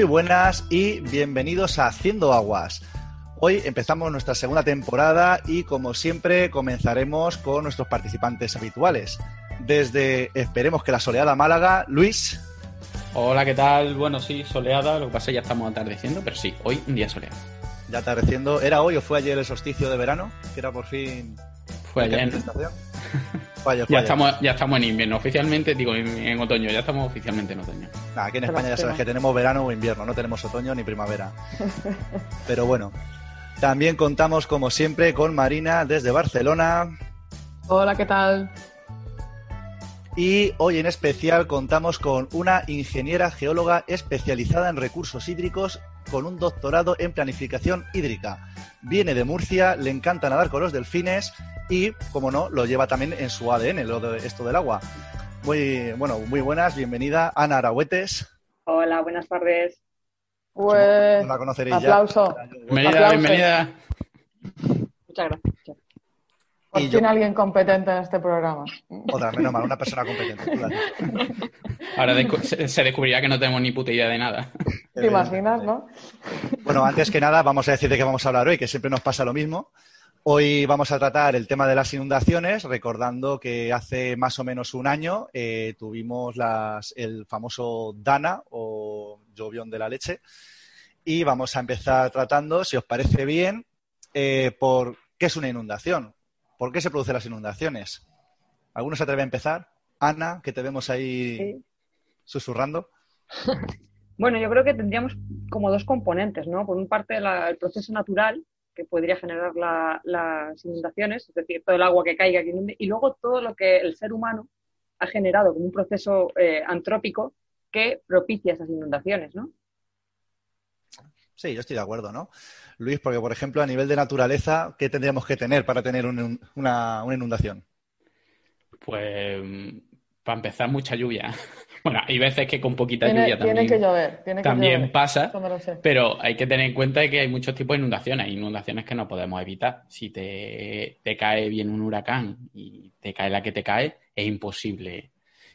Muy buenas y bienvenidos a Haciendo Aguas. Hoy empezamos nuestra segunda temporada y como siempre comenzaremos con nuestros participantes habituales. Desde esperemos que la soleada Málaga, Luis. Hola, ¿qué tal? Bueno, sí, soleada, lo que pasa es que ya estamos atardeciendo, pero sí, hoy un día soleado. Ya atardeciendo. ¿Era hoy o fue ayer el solsticio de verano? Que era por fin. Fue ayer. Ya estamos, ya estamos en invierno, oficialmente, digo, en, en otoño, ya estamos oficialmente en otoño. Nah, aquí en España ya sabes que tenemos verano o invierno, no tenemos otoño ni primavera. Pero bueno. También contamos, como siempre, con Marina desde Barcelona. Hola, ¿qué tal? Y hoy en especial contamos con una ingeniera geóloga especializada en recursos hídricos con un doctorado en planificación hídrica. Viene de Murcia, le encanta nadar con los delfines y, como no, lo lleva también en su ADN, lo de esto del agua. Muy, bueno, muy buenas, bienvenida Ana Arahuetes. Hola, buenas tardes. Pues, No la conoceréis aplauso. ya. Bienvenida, bienvenida. Muchas gracias. Por fin yo- alguien competente en este programa. Otra, menos mal, una persona competente. Ahora se descubrirá que no tenemos ni puta idea de nada. ¿Te imaginas, no? Bueno, antes que nada, vamos a decir de qué vamos a hablar hoy, que siempre nos pasa lo mismo. Hoy vamos a tratar el tema de las inundaciones, recordando que hace más o menos un año eh, tuvimos las, el famoso Dana o llovión de la leche. Y vamos a empezar tratando, si os parece bien, eh, por qué es una inundación. ¿Por qué se producen las inundaciones? ¿Alguno se atreve a empezar? Ana, que te vemos ahí Sí. susurrando. Bueno, yo creo que tendríamos como dos componentes, ¿no? Por una parte, la- el proceso natural que podría generar la- las inundaciones, es decir, todo el agua que caiga, que inunde, y luego todo lo que el ser humano ha generado como un proceso eh, antrópico que propicia esas inundaciones, ¿no? Sí, yo estoy de acuerdo, ¿no? Luis, porque por ejemplo, a nivel de naturaleza, ¿qué tendríamos que tener para tener un- una, una inundación? Pues, mm, para empezar, mucha lluvia. Bueno, hay veces que con poquita Tiene, lluvia tiene también, que llover. Tiene que también llover. pasa. Eso me lo sé. Pero hay que tener en cuenta que hay muchos tipos de inundaciones. Hay inundaciones que no podemos evitar. Si te, te cae bien un huracán y te cae la que te cae, es imposible,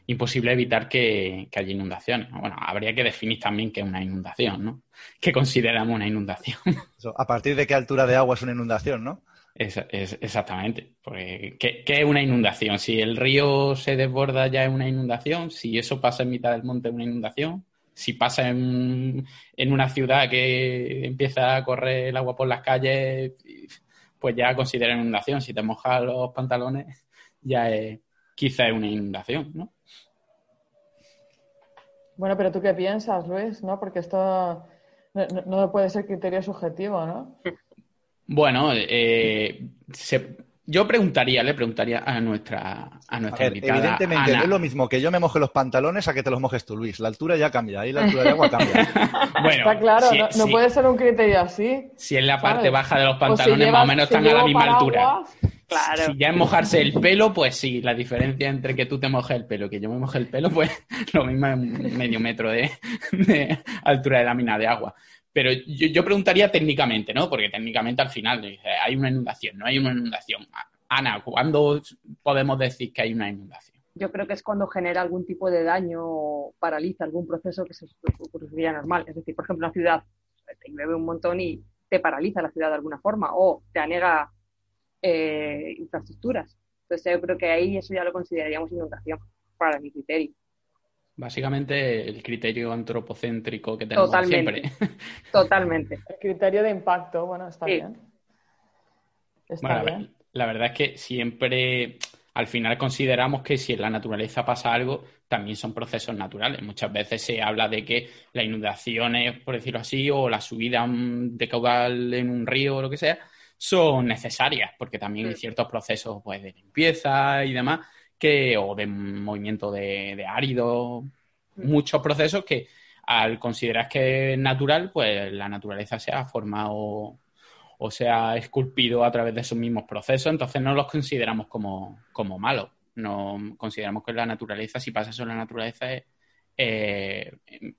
imposible evitar que, que haya inundaciones. Bueno, habría que definir también qué es una inundación, ¿no? ¿Qué consideramos una inundación? Eso, ¿A partir de qué altura de agua es una inundación, no? Es, es- exactamente. Porque, ¿qué, qué es una inundación? Si el río se desborda ya es una inundación, si eso pasa en mitad del monte es una inundación, si pasa en, en una ciudad que empieza a correr el agua por las calles, pues ya considera inundación. Si te mojas los pantalones, ya es, quizá es una inundación, ¿no? Bueno, pero tú qué piensas, Luis, ¿no? Porque esto no, no- no puede ser criterio subjetivo, ¿no? Bueno, eh, se- yo preguntaría, le preguntaría a nuestra, a A nuestra ver, invitada, evidentemente Ana. no es lo mismo que yo me moje los pantalones a que te los mojes tú, Luis. La altura ya cambia, ahí la altura de agua cambia. Bueno, Está claro, si- no, no si- puede ser un criterio así. Si en la parte ¿sabes? baja de los si pantalones más o menos si están a la misma altura. Claro. Si ya es mojarse el pelo, pues sí, la diferencia entre que tú te mojes el pelo y que yo me moje el pelo, pues lo mismo es un medio metro de, de altura de lámina de agua. Pero yo, yo preguntaría técnicamente, ¿no? Porque técnicamente al final hay una inundación, no hay una inundación. Ana, ¿cuándo podemos decir que hay una inundación? Yo creo que es cuando genera algún tipo de daño o paraliza algún proceso que se ocurriría normal. Es decir, por ejemplo, una ciudad te llueve un montón y te paraliza la ciudad de alguna forma o te anega eh, infraestructuras. Entonces yo creo que ahí eso ya lo consideraríamos inundación, para mi criterio. Básicamente el criterio antropocéntrico que tenemos Totalmente. siempre. Totalmente. El criterio de impacto, bueno, está Sí. bien. Está Bueno, la, bien. ver- la verdad es que siempre, al final consideramos que si en la naturaleza pasa algo, también son procesos naturales. Muchas veces se habla de que las inundaciones, por decirlo así, o la subida mm, de caudal en un río o lo que sea, son necesarias, porque también hay ciertos procesos pues, de limpieza y demás, que, o de movimiento de, de árido, muchos procesos que al considerar que es natural, pues la naturaleza se ha formado o se ha esculpido a través de esos mismos procesos, entonces no los consideramos como, como malos. No consideramos que la naturaleza, si pasa eso en la naturaleza, es eh,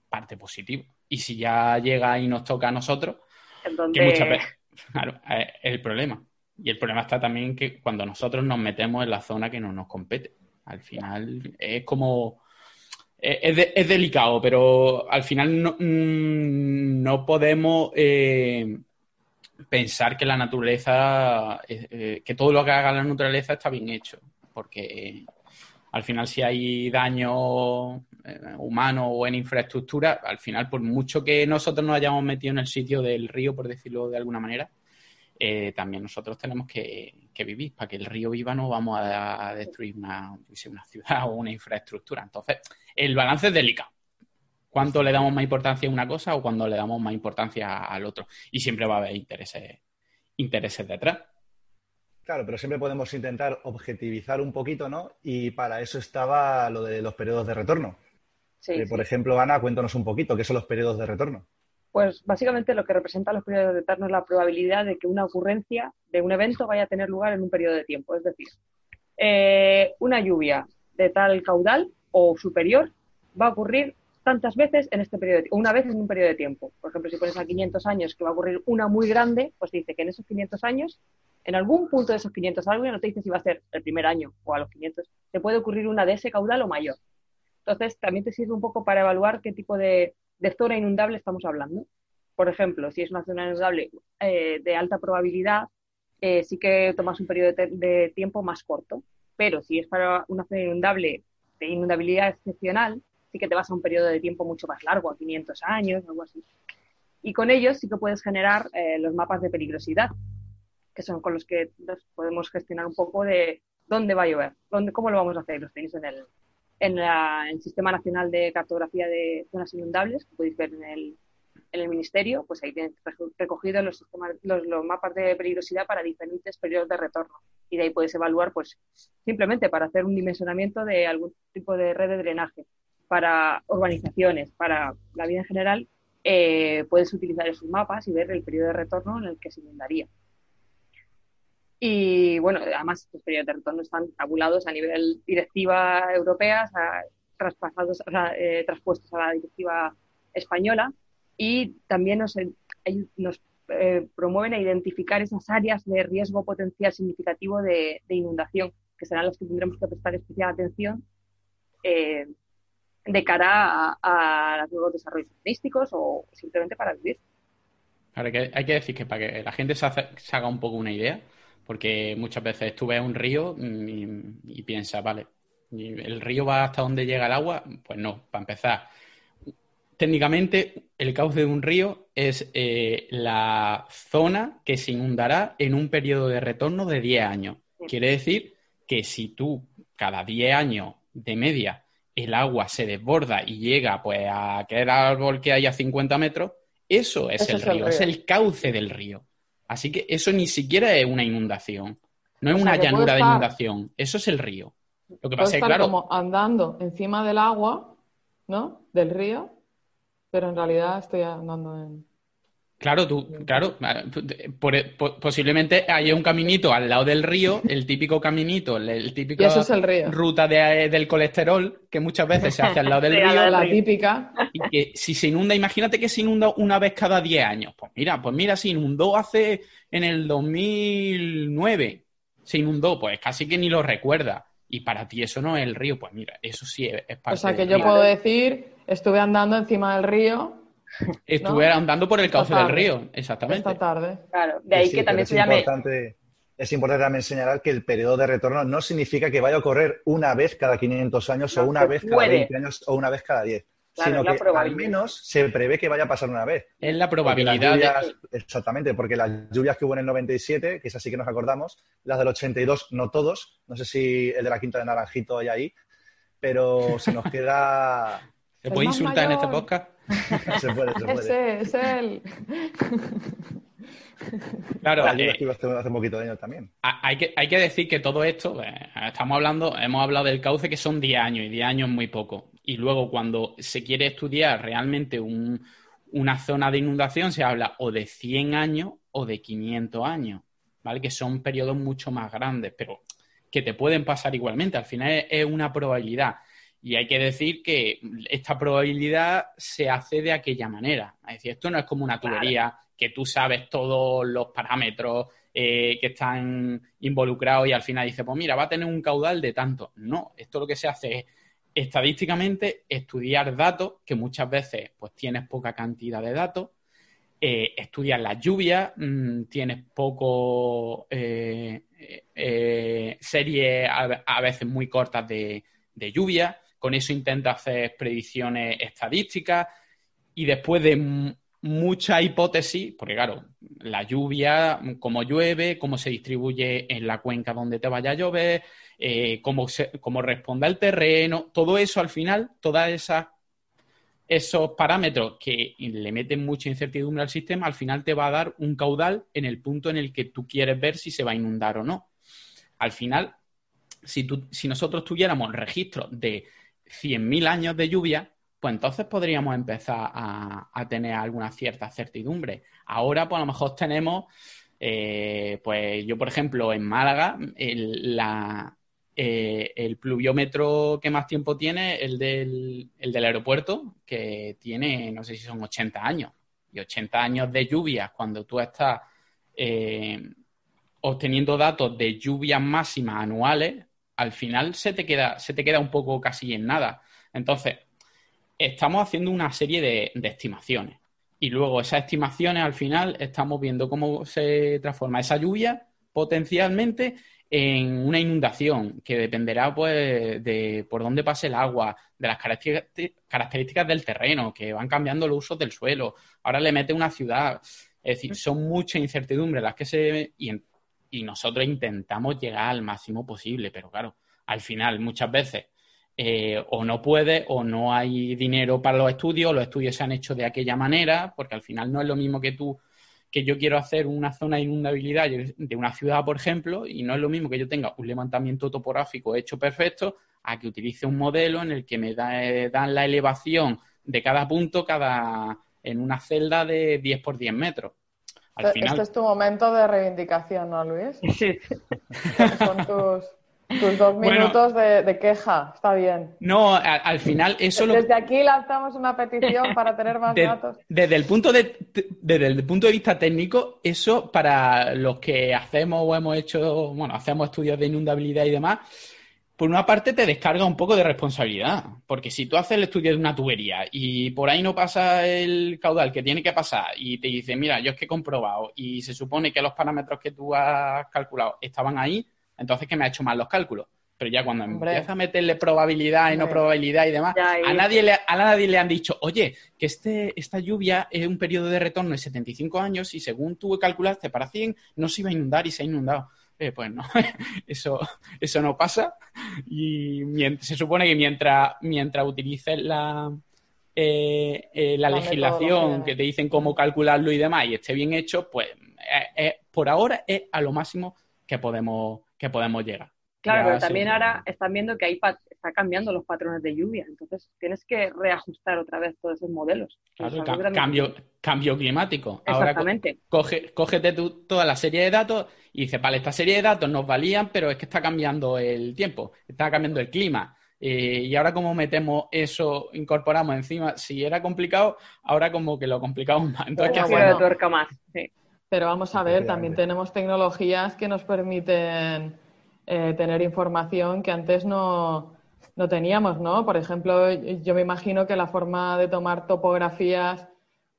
parte positiva. Y si ya llega y nos toca a nosotros, que muchas veces, claro, es el problema. Y el problema está también que cuando nosotros nos metemos en la zona que no nos compete. Al final es como es, delicado, pero al final no, mm, no podemos eh, pensar que la naturaleza, eh, eh, que todo lo que haga la naturaleza está bien hecho, porque al final si hay daño humano o en infraestructura, al final por mucho que nosotros nos hayamos metido en el sitio del río, por decirlo de alguna manera, eh, también nosotros tenemos que, vivir. Para que el río viva no vamos a, destruir una, una ciudad o una infraestructura. Entonces, el balance es delicado. ¿Cuánto le damos más importancia a una cosa o cuándo le damos más importancia al otro? Y siempre va a haber intereses, intereses detrás. Claro, pero siempre podemos intentar objetivizar un poquito, ¿no? Y para eso estaba lo de los periodos de retorno. Eh, por ejemplo, Ana, cuéntanos un poquito, ¿qué son los periodos de retorno? Pues básicamente lo que representa los periodos de retorno es la probabilidad de que una ocurrencia de un evento vaya a tener lugar en un periodo de tiempo. Es decir, eh, una lluvia de tal caudal o superior va a ocurrir tantas veces en este periodo de una vez en un periodo de tiempo. Por ejemplo, si pones a 500 años que va a ocurrir una muy grande, pues dice que en esos 500 años, en algún punto de esos 500 años, no te dice si va a ser el primer año o a los 500, te puede ocurrir una de ese caudal o mayor. Entonces, también te sirve un poco para evaluar qué tipo de, de zona inundable estamos hablando. Por ejemplo, si es una zona inundable eh, de alta probabilidad, eh, sí que tomas un periodo de, tiempo más corto. Pero si es para una zona inundable de inundabilidad excepcional, sí que te vas a un periodo de tiempo mucho más largo, a 500 años, algo así. Y con ellos sí que puedes generar eh, los mapas de peligrosidad, que son con los que podemos gestionar un poco de dónde va a llover, dónde, cómo lo vamos a hacer. Los tenéis en el, en, el Sistema Nacional de Cartografía de Zonas Inundables, que podéis ver en el, en el Ministerio, pues ahí tienen recogidos los, los, mapas de peligrosidad para diferentes periodos de retorno. Y de ahí puedes evaluar, pues, simplemente para hacer un dimensionamiento de algún tipo de red de drenaje, para urbanizaciones, para la vida en general, eh, puedes utilizar esos mapas y ver el periodo de retorno en el que se inundaría. Y bueno, además los periodos de retorno están tabulados a nivel directiva europea, traspasados, eh, traspuestos a la directiva española y también nos, nos eh, promueven a identificar esas áreas de riesgo potencial significativo de, inundación, que serán las que tendremos que prestar especial atención eh, de cara a, los nuevos desarrollos urbanísticos o simplemente para vivir. Ahora, hay que decir que para que la gente se haga un poco una idea, porque muchas veces tú ves un río y, y piensas, vale, ¿el río va hasta donde llega el agua? Pues no, para empezar. Técnicamente, el cauce de un río es eh, la zona que se inundará en un periodo de retorno de 10 años. Quiere decir que si tú cada 10 años de media el agua se desborda y llega pues a aquel árbol que hay a 50 metros, eso es, el, río, es el cauce del río. Así que eso ni siquiera es una inundación. No es una llanura de inundación. Eso es el río. Lo que pasa es claro. como andando encima del agua, ¿no? Del río, pero en realidad estoy andando en. Claro, tú, claro, posiblemente haya un caminito al lado del río, el típico caminito, el típico ruta del colesterol que muchas veces se hace al lado del río. La típica. Y que si se inunda, imagínate que se inunda una vez cada 10 años. Pues mira, pues mira, se inundó hace en el 2009. Se inundó, pues casi que ni lo recuerda. Y para ti eso no es el río, pues mira, eso sí es, parte O sea que yo puedo decir, estuve andando encima del río Estuve andando por el cauce del río, exactamente. Esta tarde. Claro, de ahí que también se llame. es importante también señalar que el periodo de retorno no significa que vaya a ocurrir una vez cada 500 años o una vez cada 20 años o una vez cada 10. sino que al menos se prevé que vaya a pasar una vez. Es la probabilidad. Exactamente, porque las lluvias que hubo en el 97, que es así que nos acordamos, las del 82, no todos, no sé si el de la Quinta de Naranjito hay ahí, pero se nos queda... ¿Se puede insultar en este podcast? se puede, se puede. Ese es él. Claro, eh, hace un poquito de años también. Hay que, hay que decir que todo esto, eh, estamos hablando, hemos hablado del cauce que son 10 años y 10 años muy poco. Y luego cuando se quiere estudiar realmente una zona de inundación se habla o de 100 años o de 500 años, ¿vale? Que son periodos mucho más grandes, pero que te pueden pasar igualmente. Al final es una probabilidad. Y hay que decir que esta probabilidad se hace de aquella manera. Es decir, esto no es como una tubería que tú sabes todos los parámetros eh, que están involucrados y al final dices, pues mira, va a tener un caudal de tanto. No, esto lo que se hace es estadísticamente estudiar datos, que muchas veces pues tienes poca cantidad de datos, eh, estudiar las lluvias, mm, tienes poco eh, series a, veces muy cortas de, de lluvia, con eso intenta hacer predicciones estadísticas y después de mucha hipótesis, porque claro, la lluvia, cómo llueve, cómo se distribuye en la cuenca donde te vaya a llover, eh, cómo, cómo responde el terreno, todo eso al final, todas esas esos parámetros que le meten mucha incertidumbre al sistema, al final te va a dar un caudal en el punto en el que tú quieres ver si se va a inundar o no. Al final, si, si nosotros tuviéramos registro de 100.000 años de lluvia, pues entonces podríamos empezar a, tener alguna cierta certidumbre. Ahora, pues a lo mejor tenemos, eh, pues yo, por ejemplo, en Málaga, el, eh, el pluviómetro que más tiempo tiene, el del, el del aeropuerto, que tiene, no sé si son 80 años. Y 80 años de lluvia, cuando tú estás eh, obteniendo datos de lluvias máximas anuales, al final se te queda, se te queda un poco casi en nada. Entonces, estamos haciendo una serie de, estimaciones. Y luego esas estimaciones, al final, estamos viendo cómo se transforma esa lluvia potencialmente en una inundación que dependerá pues de por dónde pase el agua, de las características del terreno, que van cambiando los usos del suelo. Ahora le mete una ciudad. Es decir, son muchas incertidumbres las que se y nosotros intentamos llegar al máximo posible, pero claro, al final muchas veces eh, o no puede o no hay dinero para los estudios, los estudios se han hecho de aquella manera, porque al final no es lo mismo que tú, que yo quiero hacer una zona de inundabilidad de una ciudad, por ejemplo, y no es lo mismo que yo tenga un levantamiento topográfico hecho perfecto a que utilice un modelo en el que me eh, dan la elevación de cada punto cada en una celda de 10 por 10 metros. Este es tu momento de reivindicación, ¿no, Luis? Sí. Son tus, dos minutos de, queja, está bien. No, al, final eso Desde aquí lanzamos una petición para tener más datos. Desde el, punto de, desde el punto de vista técnico, eso para los que hacemos o hemos hecho, bueno, hacemos estudios de inundabilidad y demás, por una parte te descarga un poco de responsabilidad, porque si tú haces el estudio de una tubería y por ahí no pasa el caudal que tiene que pasar y te dice, mira, yo es que he comprobado y se supone que los parámetros que tú has calculado estaban ahí, entonces que me ha hecho mal los cálculos. Pero ya cuando empiezas a meterle probabilidad y no probabilidad y demás, a nadie, le, a nadie le han dicho, oye, que este, esta lluvia es un periodo de retorno de 75 años y según tú calculaste para 100 no se iba a inundar y se ha inundado. Eh, pues no, eso, eso no pasa. Y se supone que mientras, mientras utilices la, eh, eh, la, legislación que te dicen cómo calcularlo y demás y esté bien hecho, pues por ahora es a lo máximo que podemos, que podemos llegar. Claro, pero también ahora están viendo que hay está cambiando los patrones de lluvia, entonces tienes que reajustar otra vez todos esos modelos. Claro, cambio, cambio climático. Exactamente. Ahora cógete tú toda la serie de datos y dices, vale, esta serie de datos nos valían, pero es que está cambiando el tiempo, está cambiando el clima. Eh, y ahora cómo metemos eso, incorporamos encima, si era complicado, ahora como que lo complicamos más. Entonces, ¿qué más, Pero vamos a ver, también tenemos tecnologías que nos permiten eh, tener información que antes no, no teníamos, ¿no? Por ejemplo, yo me imagino que la forma de tomar topografías,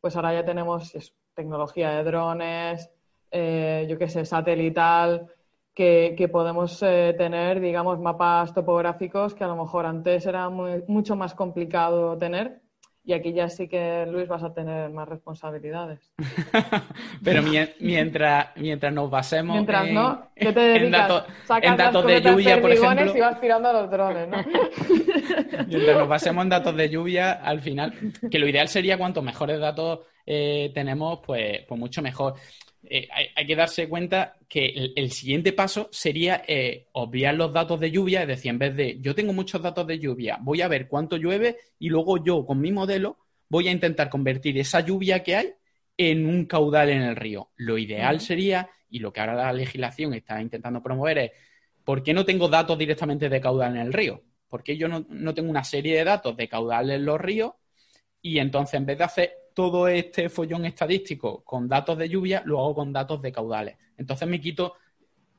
pues ahora ya tenemos tecnología de drones, eh, yo qué sé, satelital, que, que podemos eh, tener, digamos, mapas topográficos que a lo mejor antes era mucho más complicado tener y aquí ya sí que, Luis, vas a tener más responsabilidades. Pero mientras, mientras nos basemos mientras, ¿no? ¿Qué te dedicas? en, datos de lluvia, por ejemplo. Y vas tirando los drones, ¿no? mientras nos basemos en datos de lluvia, al final, que lo ideal sería cuanto mejores datos eh, tenemos, pues, pues mucho mejor. Eh, hay, que darse cuenta que el, siguiente paso sería eh, obviar los datos de lluvia, es decir, en vez de yo tengo muchos datos de lluvia, voy a ver cuánto llueve y luego yo con mi modelo voy a intentar convertir esa lluvia que hay en un caudal en el río. Lo ideal sería, y lo que ahora la legislación está intentando promover es, ¿por qué no tengo datos directamente de caudal en el río? ¿Por qué yo no, no tengo una serie de datos de caudal en los ríos? Y entonces, en vez de hacer todo este follón estadístico con datos de lluvia, lo hago con datos de caudales. Entonces me quito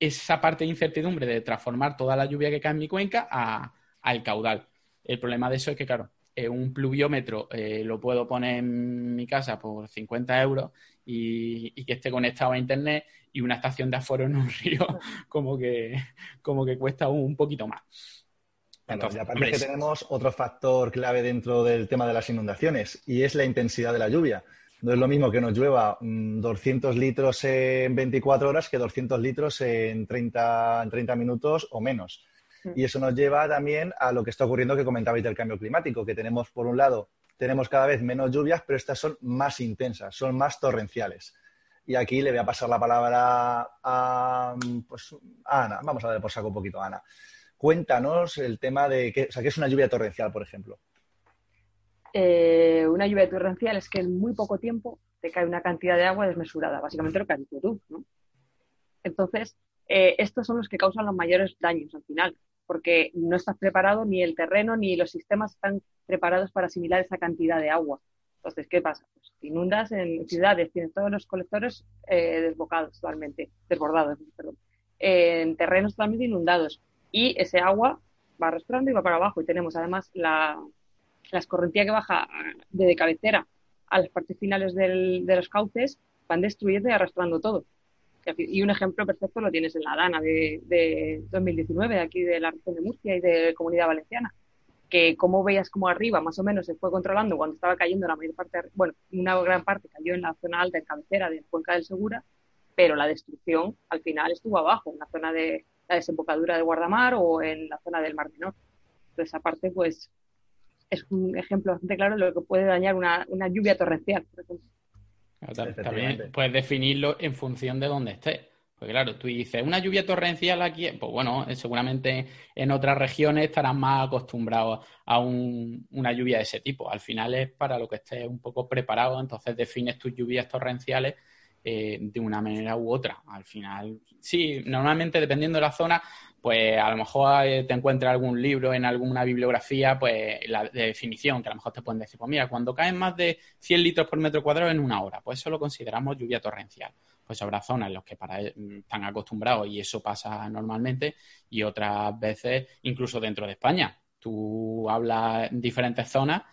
esa parte de incertidumbre de transformar toda la lluvia que cae en mi cuenca al caudal. El problema de eso es que, claro, eh, un pluviómetro eh, lo puedo poner en mi casa por 50 euros y, que esté conectado a Internet y una estación de aforo en un río como que, como que cuesta un poquito más y aparte que tenemos otro factor clave dentro del tema de las inundaciones y es la intensidad de la lluvia. No es lo mismo que nos llueva 200 mm, litros en 24 horas que 200 litros en 30, en 30 minutos o menos. Mm. Y eso nos lleva también a lo que está ocurriendo que comentabais del cambio climático, que tenemos, por un lado, tenemos cada vez menos lluvias, pero estas son más intensas, son más torrenciales. Y aquí le voy a pasar la palabra a, pues, a Ana. Vamos a ver por saco un poquito a Ana. Cuéntanos el tema de qué, o sea, ¿qué es una lluvia torrencial, por ejemplo? Eh, una lluvia torrencial es que en muy poco tiempo te cae una cantidad de agua desmesurada, básicamente lo que has dicho tú. ¿no? Entonces, eh, estos son los que causan los mayores daños al final, porque no estás preparado, ni el terreno ni los sistemas están preparados para asimilar esa cantidad de agua. Entonces, ¿qué pasa? Pues inundas en ciudades, tienes todos los colectores eh, desbocados totalmente, desbordados, perdón, en terrenos totalmente inundados y ese agua va arrastrando y va para abajo. Y tenemos además la, la escorrentía que baja de cabecera a las partes finales de los cauces, van destruyendo y arrastrando todo. Y un ejemplo perfecto lo tienes en la Dana de, de 2019, de aquí de la región de Murcia y de Comunidad Valenciana, que como veías como arriba más o menos se fue controlando cuando estaba cayendo la mayor parte, bueno, una gran parte cayó en la zona alta, en cabecera de Cuenca del Segura, pero la destrucción al final estuvo abajo, en la zona de, la desembocadura de Guardamar o en la zona del Mar Menor. Entonces, aparte, pues es un ejemplo bastante claro de lo que puede dañar una, lluvia torrencial, por ejemplo. también puedes definirlo en función de dónde estés. Pues claro, tú dices, una lluvia torrencial aquí, pues bueno, eh, seguramente en otras regiones estarán más acostumbrados a una lluvia de ese tipo. Al final es para lo que estés un poco preparado, entonces defines tus lluvias torrenciales eh, de una manera u otra. Al final, sí, normalmente dependiendo de la zona, pues a lo mejor eh, te encuentras algún libro en alguna bibliografía, pues la definición, que a lo mejor te pueden decir, pues mira, cuando caen más de 100 litros por metro cuadrado en una hora, pues eso lo consideramos lluvia torrencial. Pues habrá zonas en las que para, e, están acostumbrados y eso pasa normalmente y otras veces incluso dentro de España. Tú hablas en diferentes zonas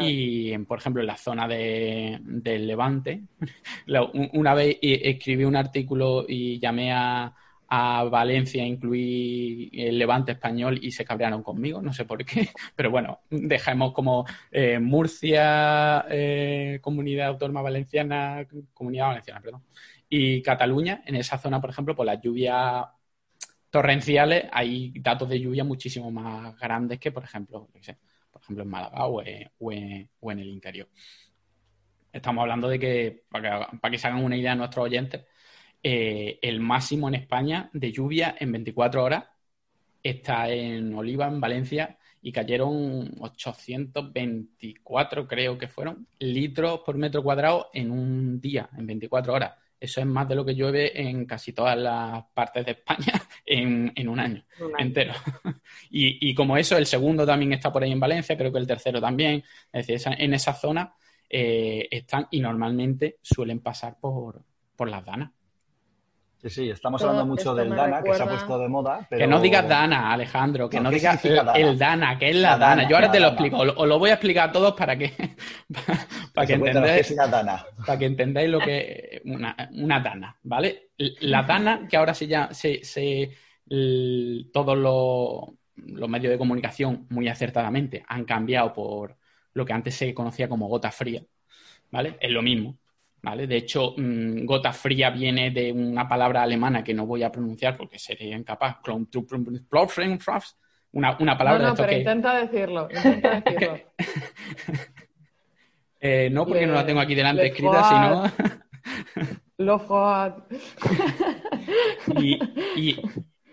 y, por ejemplo, en la zona de, del Levante, una vez escribí un artículo y llamé a, a Valencia, incluí el Levante español y se cabrearon conmigo, no sé por qué, pero bueno, dejamos como eh, Murcia, eh, Comunidad Autónoma Valenciana, Comunidad Valenciana, perdón, y Cataluña, en esa zona, por ejemplo, por las lluvias torrenciales hay datos de lluvia muchísimo más grandes que, por ejemplo, por en Málaga o, en, el interior. Estamos hablando de que, para que, se hagan una idea nuestros oyentes, eh, el máximo en España de lluvia en 24 horas está en Oliva, en Valencia, y cayeron 824, creo que fueron, litros por metro cuadrado en un día, en 24 horas. Eso es más de lo que llueve en casi todas las partes de España en, un, año entero. y, como eso, el segundo también está por ahí en Valencia, creo que el tercero también. Es decir, en esa zona eh, están y normalmente suelen pasar por, por las danas. Sí, sí, estamos hablando mucho del Dana, que se ha puesto de moda. Que no digas Dana, Alejandro, que no, digas el, Dana, que es la, Dana. Yo ahora te lo explico, os lo voy a explicar a todos para que, para, que entendáis, para que entendáis lo que es una, una Dana, ¿vale? La Dana, que ahora se llama, se, se, todos los, los medios de comunicación muy acertadamente han cambiado por lo que antes se conocía como gota fría, ¿vale? Es lo mismo. ¿Vale? De hecho, mm, gota fría viene de una palabra alemana que no voy a pronunciar porque sería incapaz. Una, una palabra no, no, pero intenta decirlo, intenta decirlo. eh, no porque no la tengo aquí delante escrita, sino... Hot. y,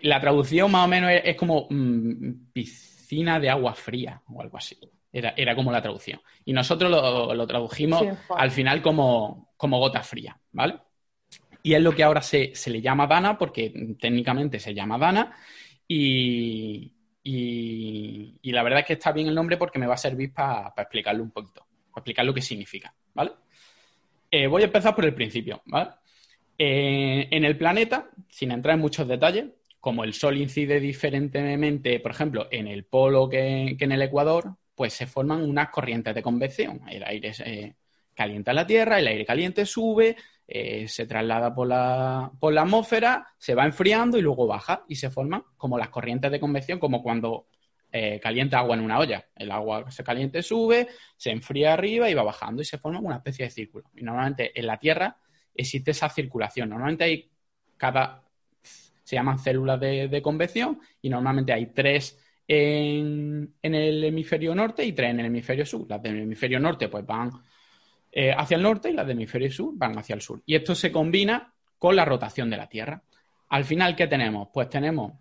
la traducción más o menos es, como mm, piscina de agua fría o algo así. Era, era como la traducción. Y nosotros lo, tradujimos al final como, como gota fría, ¿vale? Y es lo que ahora se, se, le llama Dana, porque técnicamente se llama Dana. Y, y, la verdad es que está bien el nombre porque me va a servir para explicarlo un poquito, para explicar lo que significa, ¿vale? Eh, voy a empezar por el principio, ¿vale? Eh, en el planeta, sin entrar en muchos detalles, como el Sol incide diferentemente, por ejemplo, en el polo que, en el Ecuador, pues se forman unas corrientes de convección. El aire se calienta la Tierra, el aire caliente sube, eh, se traslada por la, por la atmósfera, se va enfriando y luego baja y se forman como las corrientes de convección, como cuando eh, calienta agua en una olla. El agua se caliente sube, se enfría arriba y va bajando y se forma una especie de círculo. Y normalmente en la Tierra existe esa circulación. Normalmente hay cada, se llaman células de, convección y normalmente hay tres en, el hemisferio norte y tres en el hemisferio sur. Las del hemisferio norte pues van eh, hacia el norte y las del hemisferio sur van hacia el sur. Y esto se combina con la rotación de la Tierra. Al final, ¿qué tenemos? Pues tenemos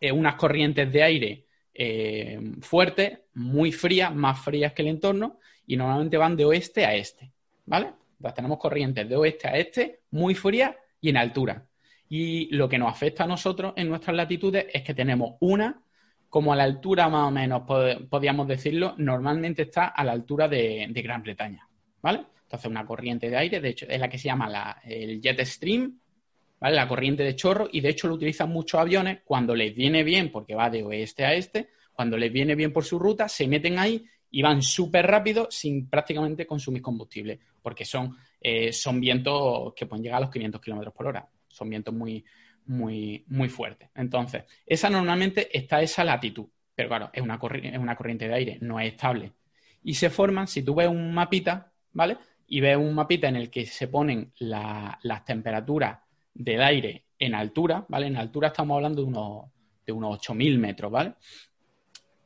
eh, unas corrientes de aire eh, fuertes, muy frías, más frías que el entorno, y normalmente van de oeste a este, ¿vale? tenemos corrientes de oeste a este, muy frías y en altura. Y lo que nos afecta a nosotros en nuestras latitudes es que tenemos una, como a la altura más o menos, podríamos decirlo, normalmente está a la altura de, Gran Bretaña, ¿vale? Entonces una corriente de aire, de hecho, es la que se llama el jet stream, ¿vale? La corriente de chorro, y de hecho lo utilizan muchos aviones cuando les viene bien, porque va de oeste a este, cuando les viene bien por su ruta, se meten ahí y van súper rápido sin prácticamente consumir combustible, porque son, eh, son vientos que pueden llegar a los 500 kilómetros por hora. Son vientos muy, muy, muy fuertes. Entonces, esa normalmente está esa latitud, pero claro, es una, es una corriente de aire, no es estable. Y se forman, si tú ves un mapita, ¿vale? Y ves un mapita en el que se ponen las temperaturas del aire en altura, ¿vale? En altura estamos hablando de unos, de unos 8.000 metros, ¿vale?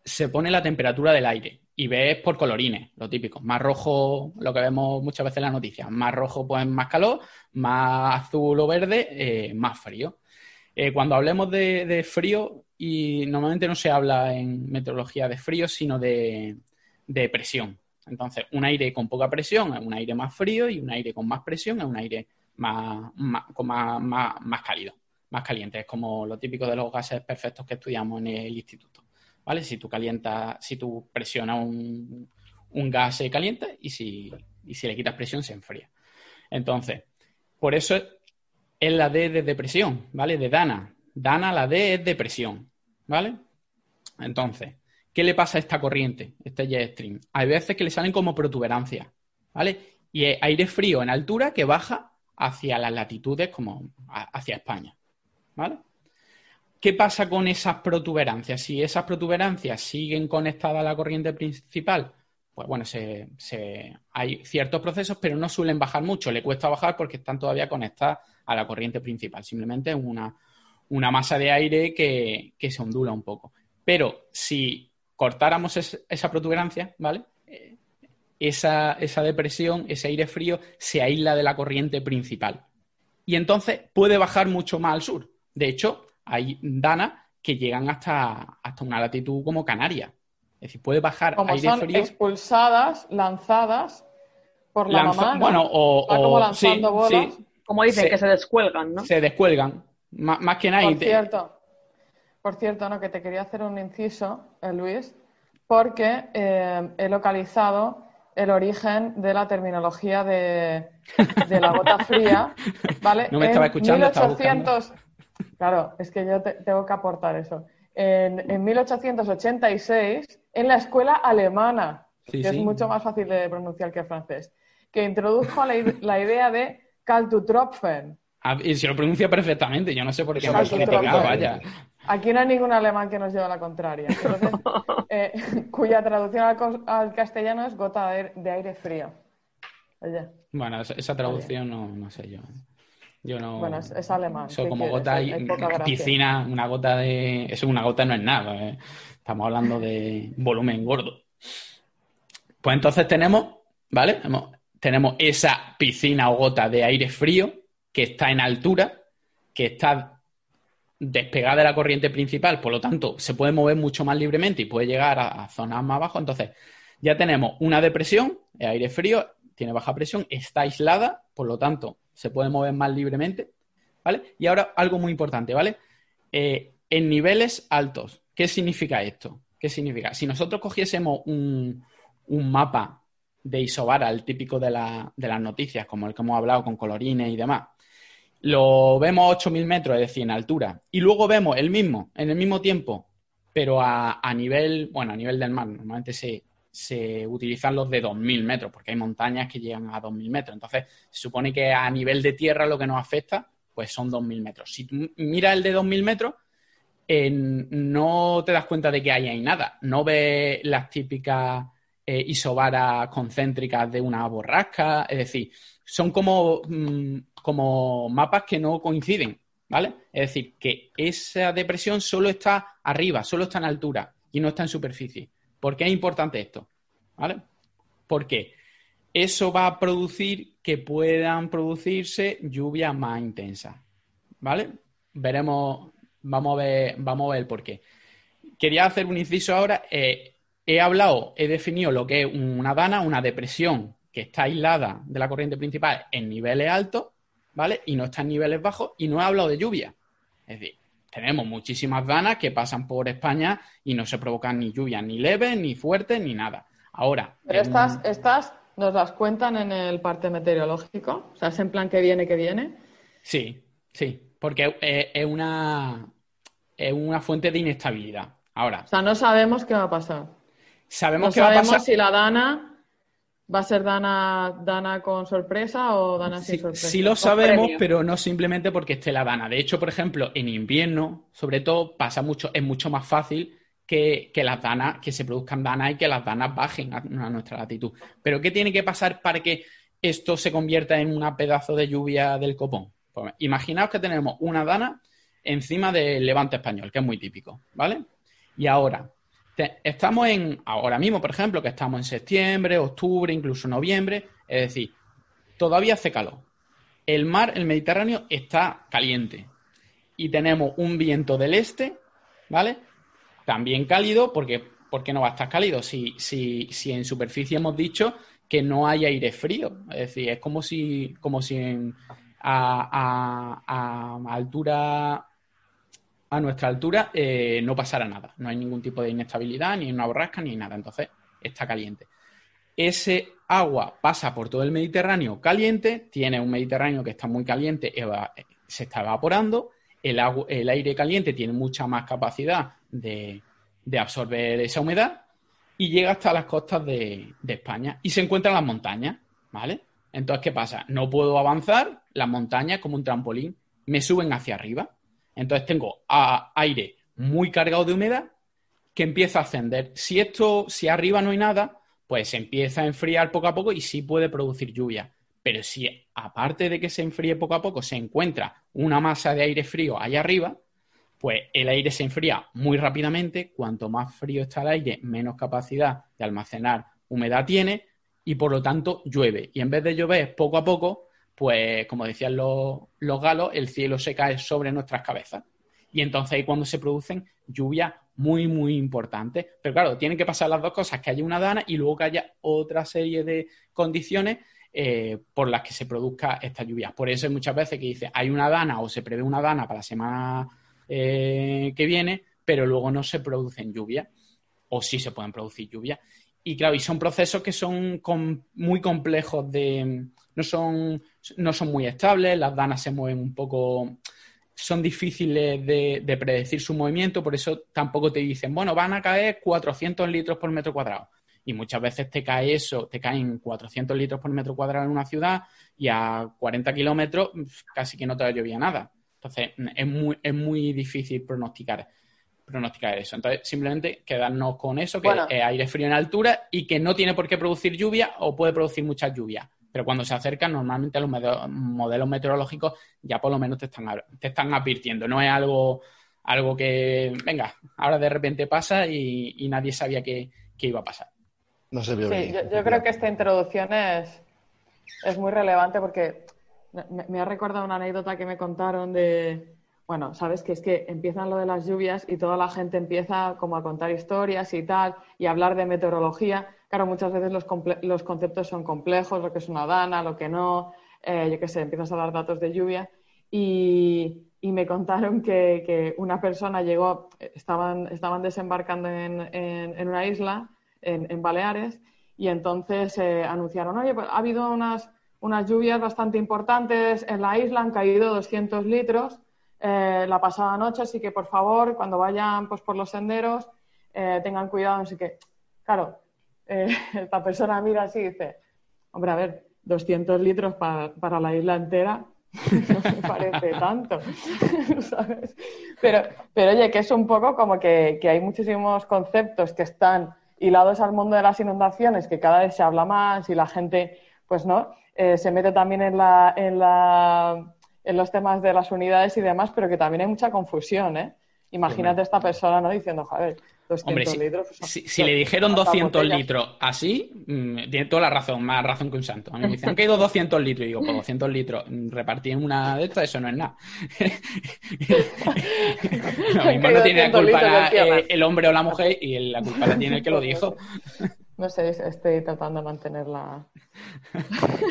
Se pone la temperatura del aire y ves por colorines, lo típico. Más rojo, lo que vemos muchas veces en las noticias. Más rojo, pues más calor, más azul o verde, eh, más frío. Eh, cuando hablemos de, frío, y normalmente no se habla en meteorología de frío, sino de, presión. Entonces, un aire con poca presión es un aire más frío y un aire con más presión es un aire más, más cálido, más caliente. Es como lo típico de los gases perfectos que estudiamos en el instituto. ¿vale? Si tú calientas, si tú presionas un, gas se calienta y si, si le quitas presión se enfría. Entonces, por eso es la D de depresión, ¿vale? De Dana. Dana, la D es depresión, ¿vale? Entonces, ¿qué le pasa a esta corriente, este jet stream? Hay veces que le salen como protuberancias, ¿vale? Y aire frío en altura que baja hacia las latitudes como hacia España, ¿vale? ¿Qué pasa con esas protuberancias? Si esas protuberancias siguen conectadas a la corriente principal, pues bueno, hay ciertos procesos, pero no suelen bajar mucho. Le cuesta bajar porque están todavía conectadas a la corriente principal. Simplemente es una, masa de aire que, se ondula un poco. Pero si cortáramos esa protuberancia, ¿vale? Eh, esa, esa depresión, ese aire frío, se aísla de la corriente principal. Y entonces puede bajar mucho más al sur. De hecho, hay danas que llegan hasta, hasta una latitud como Canarias. Es decir, puede bajar como aire son expulsadas, lanzadas por la mamá. Bueno, o, como lanzando bolas. Como dicen, que se descuelgan, ¿no? Se descuelgan. más que nada. Por cierto, por cierto, no, que te quería hacer un inciso, eh, Luis, porque eh, he localizado el origen de la terminología de, la gota fría, ¿vale? No me estaba escuchando, 1800, Claro, es que yo tengo que aportar eso. En, 1886, en la escuela alemana, que es mucho más fácil de pronunciar que el francés, que introdujo la, idea de Kaltutropfen. Ah, y se lo pronuncia perfectamente, yo no sé por qué me vaya. Aquí no hay ningún alemán que nos lleve a la contraria. Eh, cuya traducción al, castellano es gota de aire, frío. Bueno, esa, traducción no, no sé yo. Yo no. Bueno, es, alemán. Eso como gota y piscina, una gota de. Eso una gota no es nada. ¿eh? Estamos hablando de volumen gordo. Pues entonces tenemos, ¿vale? Tenemos esa piscina o gota de aire frío, que está en altura, que está despegada de la corriente principal, por lo tanto, se puede mover mucho más libremente y puede llegar a, zonas más abajo. Entonces, ya tenemos una depresión, el aire frío, tiene baja presión, está aislada, por lo tanto, se puede mover más libremente, ¿vale? Y ahora algo muy importante, ¿vale? Eh, en niveles altos, ¿qué significa esto? ¿Qué significa? Si nosotros cogiésemos un, mapa de Isobara, el típico de, de las noticias, como el que hemos hablado con colorines y demás, lo vemos a 8.000 metros, es decir, en altura, y luego vemos el mismo, en el mismo tiempo, pero a, nivel, bueno, a nivel del mar, normalmente se, se utilizan los de 2.000 metros, porque hay montañas que llegan a 2.000 metros. Entonces, se supone que a nivel de tierra lo que nos afecta, pues son 2.000 metros. Si miras el de 2.000 metros, no te das cuenta de que ahí hay nada. No ves las típicas eh, isobaras concéntricas de una borrasca. Es decir, son como mm, como mapas que no coinciden, ¿vale? Es decir, que esa depresión solo está arriba, solo está en altura y no está en superficie. ¿Por qué es importante esto? ¿Vale? Porque eso va a producir que puedan producirse lluvias más intensas, ¿vale? Veremos, vamos a ver, vamos a ver por qué. Quería hacer un inciso ahora. Eh, he hablado, he definido lo que es una dana, una depresión que está aislada de la corriente principal en niveles altos ¿vale? Y no está en niveles bajos y no he hablado de lluvia. Es decir, tenemos muchísimas danas que pasan por España y no se provocan ni lluvias ni leves, ni fuertes, ni nada. Ahora. Pero estas, estas nos las cuentan en el parte meteorológico, o sea, es en plan que viene, que viene. Sí, sí, porque es, una, es una fuente de inestabilidad. Ahora. O sea, no sabemos qué va a pasar. Sabemos que va a pasar. si la dana ¿Va a ser Dana, Dana con sorpresa o Dana sin sorpresa? Sí lo sabemos, pero no simplemente porque esté la Dana. De hecho, por ejemplo, en invierno, sobre todo, pasa mucho, es mucho más fácil que, las danas, que se produzcan danas y que las danas bajen a, nuestra latitud. Pero ¿qué tiene que pasar para que esto se convierta en un pedazo de lluvia del copón? Pues, imaginaos que tenemos una dana encima del levante español, que es muy típico, ¿vale? Y ahora, estamos en, ahora mismo, por ejemplo, que estamos en septiembre, octubre, incluso noviembre, es decir, todavía hace calor. El mar, el Mediterráneo, está caliente. Y tenemos un viento del este, ¿vale? También cálido, porque ¿por qué no va a estar cálido? Si, si, si en superficie hemos dicho que no hay aire frío. Es decir, es como si, como si a, a altura a nuestra altura eh, no pasará nada. No hay ningún tipo de inestabilidad, ni una borrasca, ni nada. Entonces, está caliente. Ese agua pasa por todo el Mediterráneo caliente, tiene un Mediterráneo que está muy caliente, se está evaporando, el, el aire caliente tiene mucha más capacidad de, absorber esa humedad y llega hasta las costas de, España y se encuentra en las montañas, ¿vale? Entonces, ¿qué pasa? No puedo avanzar, las montañas como un trampolín me suben hacia arriba entonces tengo aire muy cargado de humedad que empieza a ascender. Si esto, si arriba no hay nada, pues se empieza a enfriar poco a poco y sí puede producir lluvia. Pero si aparte de que se enfríe poco a poco se encuentra una masa de aire frío allá arriba, pues el aire se enfría muy rápidamente. Cuanto más frío está el aire, menos capacidad de almacenar humedad tiene y por lo tanto llueve. Y en vez de llover poco a poco, pues como decían los, galos, el cielo se cae sobre nuestras cabezas. Y entonces ahí cuando se producen lluvias muy, muy importantes. Pero claro, tienen que pasar las dos cosas, que haya una dana y luego que haya otra serie de condiciones eh, por las que se produzca esta lluvia. Por eso hay muchas veces que dice, hay una dana o se prevé una dana para la semana eh, que viene, pero luego no se producen lluvias. O sí se pueden producir lluvias. Y claro, y son procesos que son muy complejos de, no son, no son muy estables, las danas se mueven un poco, son difíciles de, predecir su movimiento, por eso tampoco te dicen, bueno, van a caer 400 litros por metro cuadrado. Y muchas veces te cae eso, te caen 400 litros por metro cuadrado en una ciudad y a 40 kilómetros casi que no te llovía nada. Entonces, es muy, es muy difícil pronosticar pronosticar eso. Entonces, simplemente quedarnos con eso, que es aire frío en altura y que no tiene por qué producir lluvia o puede producir mucha lluvia pero cuando se acercan, normalmente los modelos meteorológicos ya por lo menos te están, te están advirtiendo. No es algo, algo que, venga, ahora de repente pasa y, nadie sabía que, iba a pasar. No se vio sí, Yo, creo que esta introducción es, es muy relevante porque me, ha recordado una anécdota que me contaron de, bueno, sabes que es que empiezan lo de las lluvias y toda la gente empieza como a contar historias y tal, y hablar de meteorología. Claro, muchas veces los, los conceptos son complejos, lo que es una dana, lo que no, eh, yo qué sé, empiezas a dar datos de lluvia. Y, me contaron que, una persona llegó, estaban, estaban desembarcando en, una isla, en, Baleares, y entonces eh, anunciaron, oye, pues ha habido unas lluvias bastante importantes en la isla, han caído 200 litros eh, la pasada noche, así que por favor, cuando vayan pues, por los senderos, tengan cuidado, así que, claro, eh, esta persona mira así y dice, hombre, a ver, 200 litros para, la isla entera, no me parece tanto, ¿sabes? Pero, pero oye, que es un poco como que, que hay muchísimos conceptos que están hilados al mundo de las inundaciones, que cada vez se habla más y la gente, pues no, eh, se mete también en, la, en, la, en los temas de las unidades y demás, pero que también hay mucha confusión, ¿eh? Imagínate esta persona, ¿no? Diciendo, joder, 200 litros. si, le dijeron 200 litros así, mm, tiene toda la razón, más razón que un santo. A mí me dicen, han caído 200 litros. Y digo, pues 200 litros mm, repartí en una de estas, eso no es nada. Lo mismo no tiene la culpa eh, el hombre o la mujer y la culpa la tiene el que lo dijo. No sé, estoy tratando de mantener la,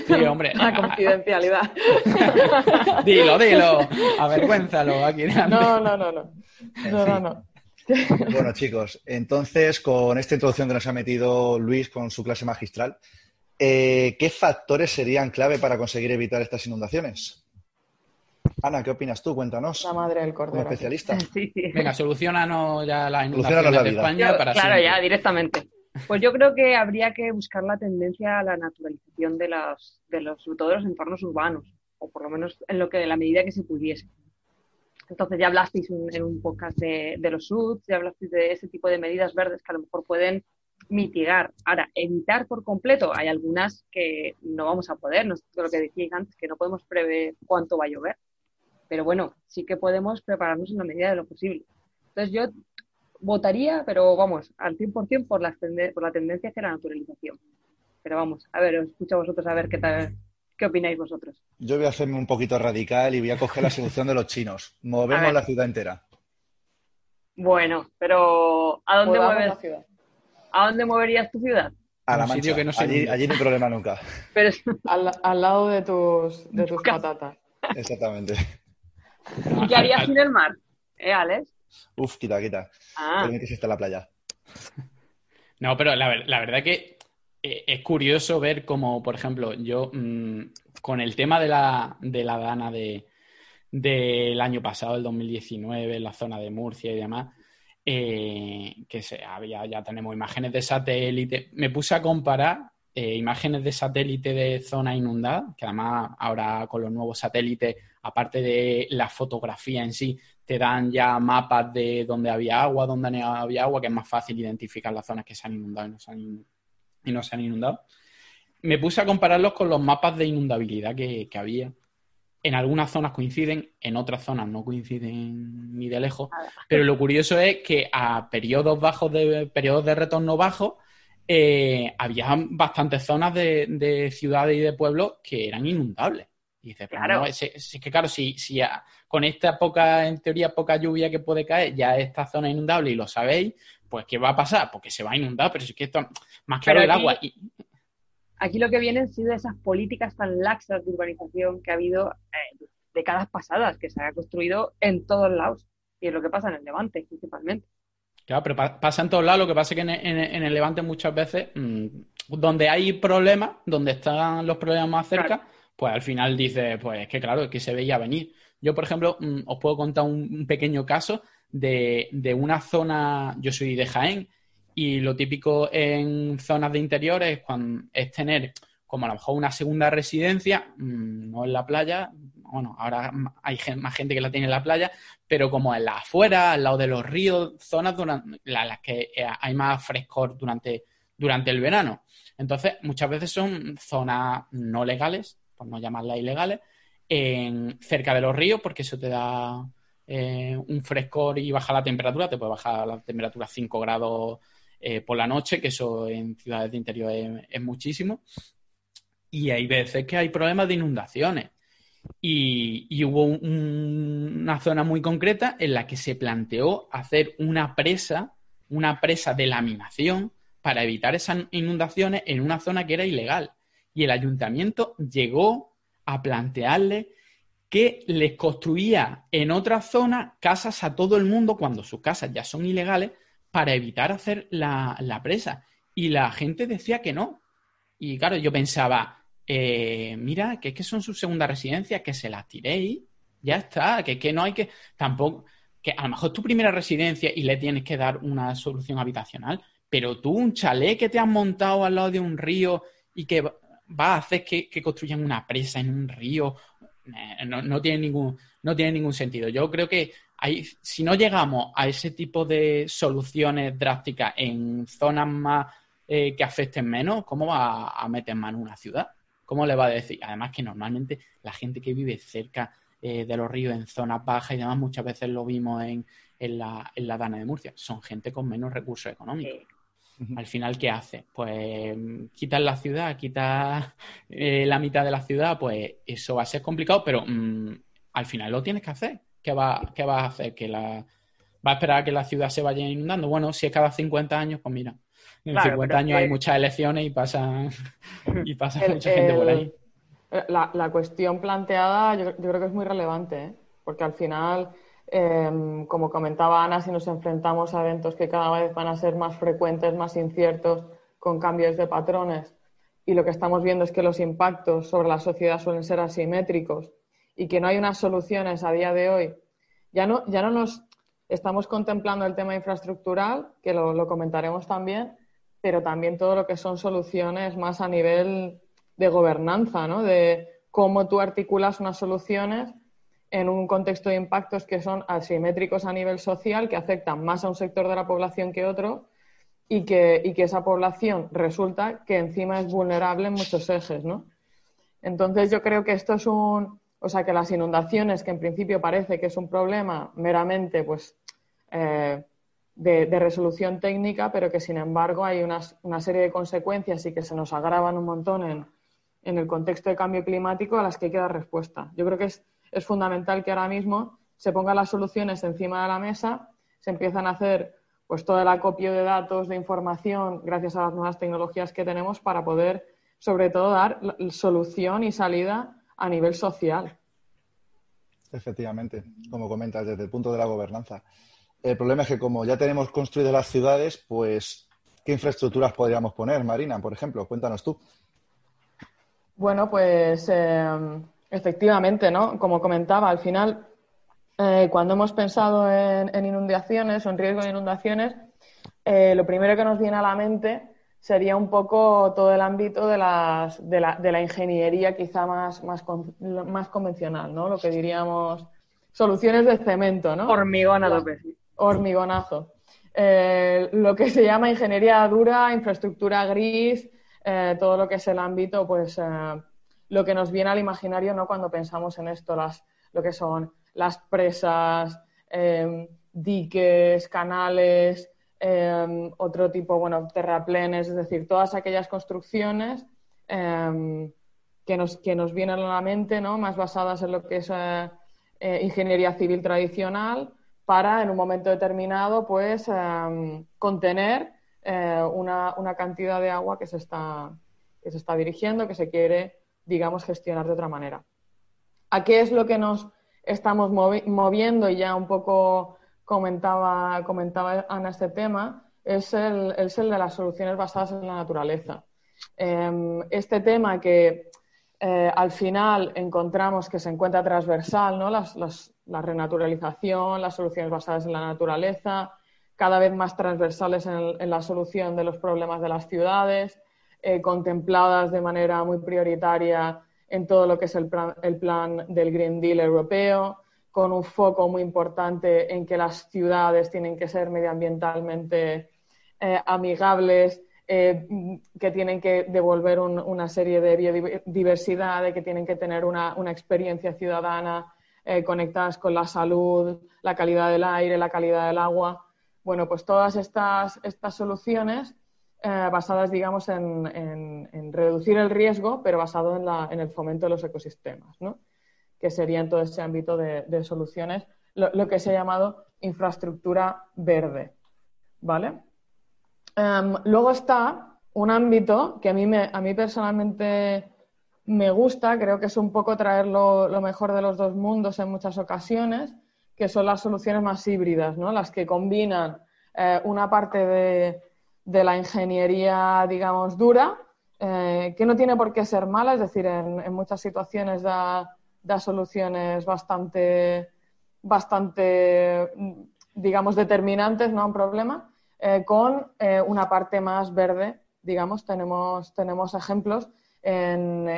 sí, hombre. la confidencialidad. dilo, dilo. Avergüénzalo. Aquí. No, no, no, no. No, no, no. Bueno, chicos, entonces con esta introducción que nos ha metido Luis con su clase magistral, eh, ¿qué factores serían clave para conseguir evitar estas inundaciones? Ana, ¿qué opinas tú? Cuéntanos. La madre del cordero. Como especialista. Venga, solucionanos ya la inundación de España para Claro, ya, directamente. Pues yo creo que habría que buscar la tendencia a la naturalización de, las, de los, sobre todo de los entornos urbanos, o por lo menos en lo que de la medida que se pudiese. Entonces ya hablasteis en un podcast de, de los SUDs, ya hablasteis de ese tipo de medidas verdes que a lo mejor pueden mitigar. Ahora, evitar por completo, hay algunas que no vamos a poder, no es lo que decíais antes, que no podemos prever cuánto va a llover, pero bueno, sí que podemos prepararnos en la medida de lo posible. Entonces yo votaría, pero vamos, al 100% por la, por la tendencia hacia la naturalización. Pero vamos, a ver, os escucho a vosotros a ver qué tal, qué opináis vosotros. Yo voy a hacerme un poquito radical y voy a coger la solución de los chinos. Movemos la ciudad entera. Bueno, pero ¿a dónde mueves? La ciudad? ¿A dónde moverías tu ciudad? A la mancha. Que no allí, allí no hay problema nunca. Pero... al, lado de tus, de tus patatas. Exactamente. ¿Y qué harías sin el mar? ¿Eh, Alex? Uf, quita, quita. Ah. que está en la playa. No, pero la, verdad que es curioso ver cómo, por ejemplo, yo mm, con el tema de la, dana de, del año pasado, el 2019, en la zona de Murcia y demás, eh, que se, había, ya tenemos imágenes de satélite. Me puse a comparar eh, imágenes de satélite de zona inundada, que además ahora con los nuevos satélites, aparte de la fotografía en sí, te dan ya mapas de dónde había agua, dónde no había agua, que es más fácil identificar las zonas que se han inundado y no se han, y no se han inundado. Me puse a compararlos con los mapas de inundabilidad que, había. En algunas zonas coinciden, en otras zonas no coinciden ni de lejos. Pero lo curioso es que a periodos bajos de periodos de retorno bajos eh, había bastantes zonas de, de ciudades y de pueblos que eran inundables. Y dices, claro. es, que claro, si, si con esta poca, en teoría, poca lluvia que puede caer, ya esta zona inundable y lo sabéis, pues ¿qué va a pasar? Porque se va a inundar, pero es que esto, más claro el agua. Y... Aquí lo que vienen han sido esas políticas tan laxas de urbanización que ha habido eh, décadas pasadas, que se ha construido en todos lados. Y es lo que pasa en el Levante, principalmente. Claro, pero pasa en todos lados. Lo que pasa es que en, el Levante muchas veces, mm, donde hay problemas, donde están los problemas más cerca, pues al final dice, pues es que claro, es que se veía venir. Yo, por ejemplo, mm, os puedo contar un, pequeño caso de, una zona, yo soy de Jaén, y lo típico en zonas de interiores es tener como a lo mejor una segunda residencia, mm, no en la playa, bueno, ahora hay más gente que la tiene en la playa, pero como en la afuera, al lado de los ríos, zonas en las que eh, hay más frescor durante, durante el verano. Entonces, muchas veces son zonas no legales, por no llamarlas ilegales, en, cerca de los ríos, porque eso te da eh, un frescor y baja la temperatura, te puede bajar la temperatura a 5 grados eh, por la noche, que eso en ciudades de interior es, muchísimo. Y hay veces que hay problemas de inundaciones. Y, hubo una zona muy concreta en la que se planteó hacer una presa, una presa de laminación para evitar esas inundaciones en una zona que era ilegal. Y el ayuntamiento llegó a plantearle que les construía en otra zona casas a todo el mundo cuando sus casas ya son ilegales para evitar hacer la, presa. Y la gente decía que no. Y claro, yo pensaba, eh, mira, que es que son sus segundas residencias, que se las tiréis, ya está, que, que no hay que, tampoco, que a lo mejor es tu primera residencia y le tienes que dar una solución habitacional, pero tú un chalet que te has montado al lado de un río y que va a hacer que, que construyan una presa en un río, eh, no, no, tiene ningún, no tiene ningún sentido. Yo creo que si no llegamos a ese tipo de soluciones drásticas en zonas más eh, que afecten menos, ¿cómo va a meter mano una ciudad? ¿Cómo le va a decir? Además que normalmente la gente que vive cerca eh, de los ríos en zonas bajas y demás, muchas veces lo vimos en, en, la, en la Dana de Murcia, son gente con menos recursos económicos. Al final, ¿qué hace? Pues quitar la ciudad, quitar eh, la mitad de la ciudad, pues eso va a ser complicado, pero mm, al final lo tienes que hacer. ¿qué va, qué va a hacer? ¿Que la, ¿Va a esperar a que la ciudad se vaya inundando? Bueno, si es cada 50 años, pues mira, en 50 años hay muchas elecciones y pasa, y pasa mucha gente por ahí. La, la cuestión planteada yo, creo que es muy relevante, ¿eh? porque al final, em, como comentaba Ana, si nos enfrentamos a eventos que cada vez van a ser más frecuentes, más inciertos, con cambios de patrones, y lo que estamos viendo es que los impactos sobre la sociedad suelen ser asimétricos y que no hay unas soluciones a día de hoy, ya no, ya no nos estamos contemplando el tema infraestructural, que lo, comentaremos también, pero también todo lo que son soluciones más a nivel de gobernanza, ¿no? De cómo tú articulas unas soluciones en un contexto de impactos que son asimétricos a nivel social, que afectan más a un sector de la población que otro, y que, y que esa población resulta que encima es vulnerable en muchos ejes, ¿no? Entonces yo creo que esto es un, o sea que las inundaciones, que en principio parece que es un problema meramente pues, eh, de, resolución técnica, pero que sin embargo hay una serie de consecuencias y que se nos agravan un montón en, en, el contexto de cambio climático a las que hay que dar respuesta. Yo creo que es, es fundamental que ahora mismo se pongan las soluciones encima de la mesa, se empiezan a hacer pues todo el acopio de datos, de información, gracias a las nuevas tecnologías que tenemos para poder, sobre todo, dar solución y salida a nivel social. Efectivamente, como comentas, desde el punto de la gobernanza. El problema es que como ya tenemos construidas las ciudades, pues, ¿qué infraestructuras podríamos poner, Marina, por ejemplo? Cuéntanos tú. Bueno, pues eh, efectivamente, ¿no? Como comentaba, al final, eh, cuando hemos pensado en, inundaciones o en riesgo de inundaciones, eh, lo primero que nos viene a la mente sería un poco todo el ámbito de, las, de, la, de la ingeniería quizá más, más, más convencional, ¿no? Lo que diríamos soluciones de cemento, ¿no? Hormigón a Hormigonazo. Eh, lo que se llama ingeniería dura, infraestructura gris, todo lo que es el ámbito, pues lo que nos viene al imaginario, ¿no? Cuando pensamos en esto, las, lo que son las presas, diques, canales, Em, otro tipo, bueno, terraplenes, es decir, todas aquellas construcciones em, que, nos, que nos vienen a la mente, ¿no? Más basadas en lo que es eh, eh, ingeniería civil tradicional para, en un momento determinado, pues, em, contener eh, una, una, cantidad de agua que se, está, que se está dirigiendo, que se quiere, digamos, gestionar de otra manera. ¿A qué es lo que nos estamos moviendo y ya un poco comentaba, comentaba Ana este tema, es el, es el de las soluciones basadas en la naturaleza. Em, este tema que eh, al final encontramos que se encuentra transversal, ¿no? la renaturalización, las soluciones basadas en la naturaleza, cada vez más transversales en, la solución de los problemas de las ciudades, eh, contempladas de manera muy prioritaria en todo lo que es el el plan del Green Deal europeo, con un foco muy importante en que las ciudades tienen que ser medioambientalmente eh, amigables, eh, que tienen que devolver una serie de biodiversidad, de que tienen que tener una, experiencia ciudadana conectadas con la salud, la calidad del aire, la calidad del agua. Bueno, pues todas estas, estas soluciones basadas, digamos, en, reducir el riesgo, pero basado en, en, el fomento de los ecosistemas. ¿no? que sería en todo ese ámbito de, soluciones, lo, que se ha llamado infraestructura verde. ¿Vale? Em, luego está un ámbito que a mí, me, a mí personalmente me gusta, creo que es un poco traer lo, mejor de los dos mundos en muchas ocasiones, que son las soluciones más híbridas, ¿no? las que combinan eh, una parte de, la ingeniería, digamos, dura, eh, que no tiene por qué ser mala, es decir, en, muchas situaciones da, soluciones bastante, bastante, digamos, determinantes ¿no? a un problema, eh, con una parte más verde, digamos, tenemos, tenemos ejemplos en,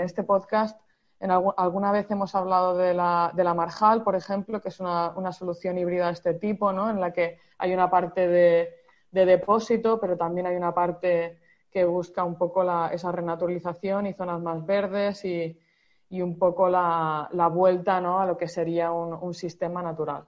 este podcast. En alguna vez hemos hablado de la, de la, Marjal, por ejemplo, que es una, una, solución híbrida de este tipo, ¿no? en la que hay una parte de, de depósito, pero también hay una parte que busca un poco la, esa renaturalización y zonas más verdes y, y un poco la, la, vuelta ¿no? a lo que sería un, un sistema natural.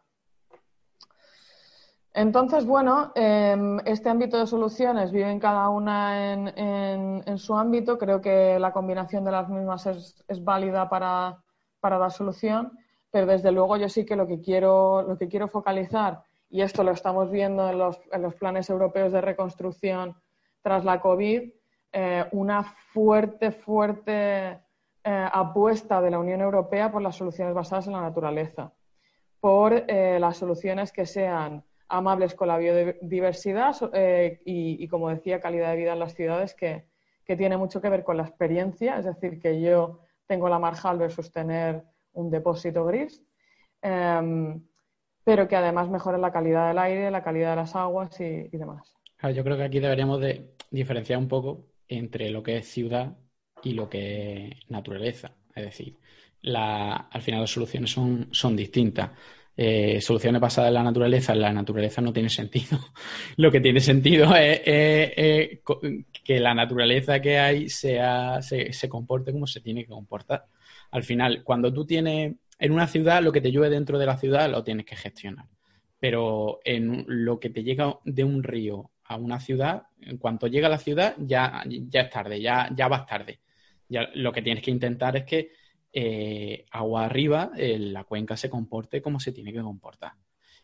Entonces, bueno, em, este ámbito de soluciones viven cada una en, su ámbito. Creo que la combinación de las mismas es, válida para, dar solución, pero desde luego yo sí que lo que quiero, lo que quiero focalizar, y esto lo estamos viendo en los, planes europeos de reconstrucción tras la COVID, eh, una fuerte, fuerte eh, apuesta de la Unión Europea por las soluciones basadas en la naturaleza, por eh, las soluciones que sean amables con la biodiversidad eh, y, como decía, calidad de vida en las ciudades que, tiene mucho que ver con la experiencia, es decir, que yo tengo la marjal versus tener un depósito gris, em, pero que además mejore la calidad del aire, la calidad de las aguas y, demás. yo creo que aquí deberíamos de diferenciar un poco entre lo que es ciudad y lo que es naturaleza. Es decir, al final las soluciones son, son distintas. Eh, soluciones basadas en la naturaleza, la naturaleza no tiene sentido. Lo que tiene sentido es, que la naturaleza que hay sea, se, comporte como se tiene que comportar. Al final, cuando tú tienes en una ciudad, lo que te llueve dentro de la ciudad lo tienes que gestionar. Pero en lo que te llega de un río a una ciudad, en cuanto llega a la ciudad, ya, ya es tarde, ya, ya vas tarde. Lo que tienes que intentar es que eh, agua arriba eh, la cuenca se comporte como se tiene que comportar.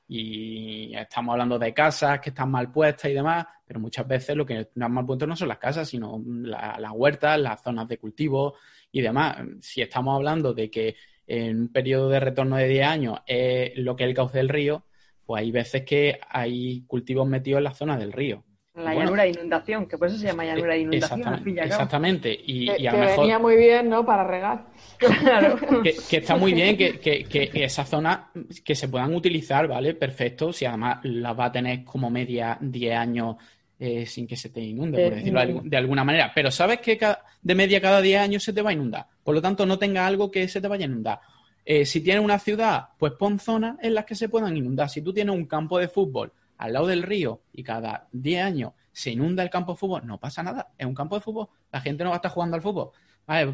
Y estamos hablando de casas que están mal puestas y demás, pero muchas veces lo que están mal puestas no son las casas, sino las huertas, las zonas de cultivo y demás. Si estamos hablando de que en un periodo de retorno de 10 años es lo que es el cauce del río, pues hay veces que hay cultivos metidos en la zona del río. La llanura de inundación, que por eso se llama llanura de inundación. Exactamente. Y, que, a lo mejor... venía muy bien, ¿no? Para regar. Claro. que, está muy bien que, que, esa zona que se puedan utilizar, ¿vale? Perfecto. Si además las va a tener como media 10 años eh, sin que se te inunde, por decirlo de alguna manera. Pero sabes que de media cada 10 años se te va a inundar. Por lo tanto, no tenga algo que se te vaya a inundar. Eh, si tienes una ciudad, pues pon zonas en las que se puedan inundar. Si tú tienes un campo de fútbol al lado del río y cada 10 años se inunda el campo de fútbol, no pasa nada. Es un campo de fútbol, la gente no va a estar jugando al fútbol.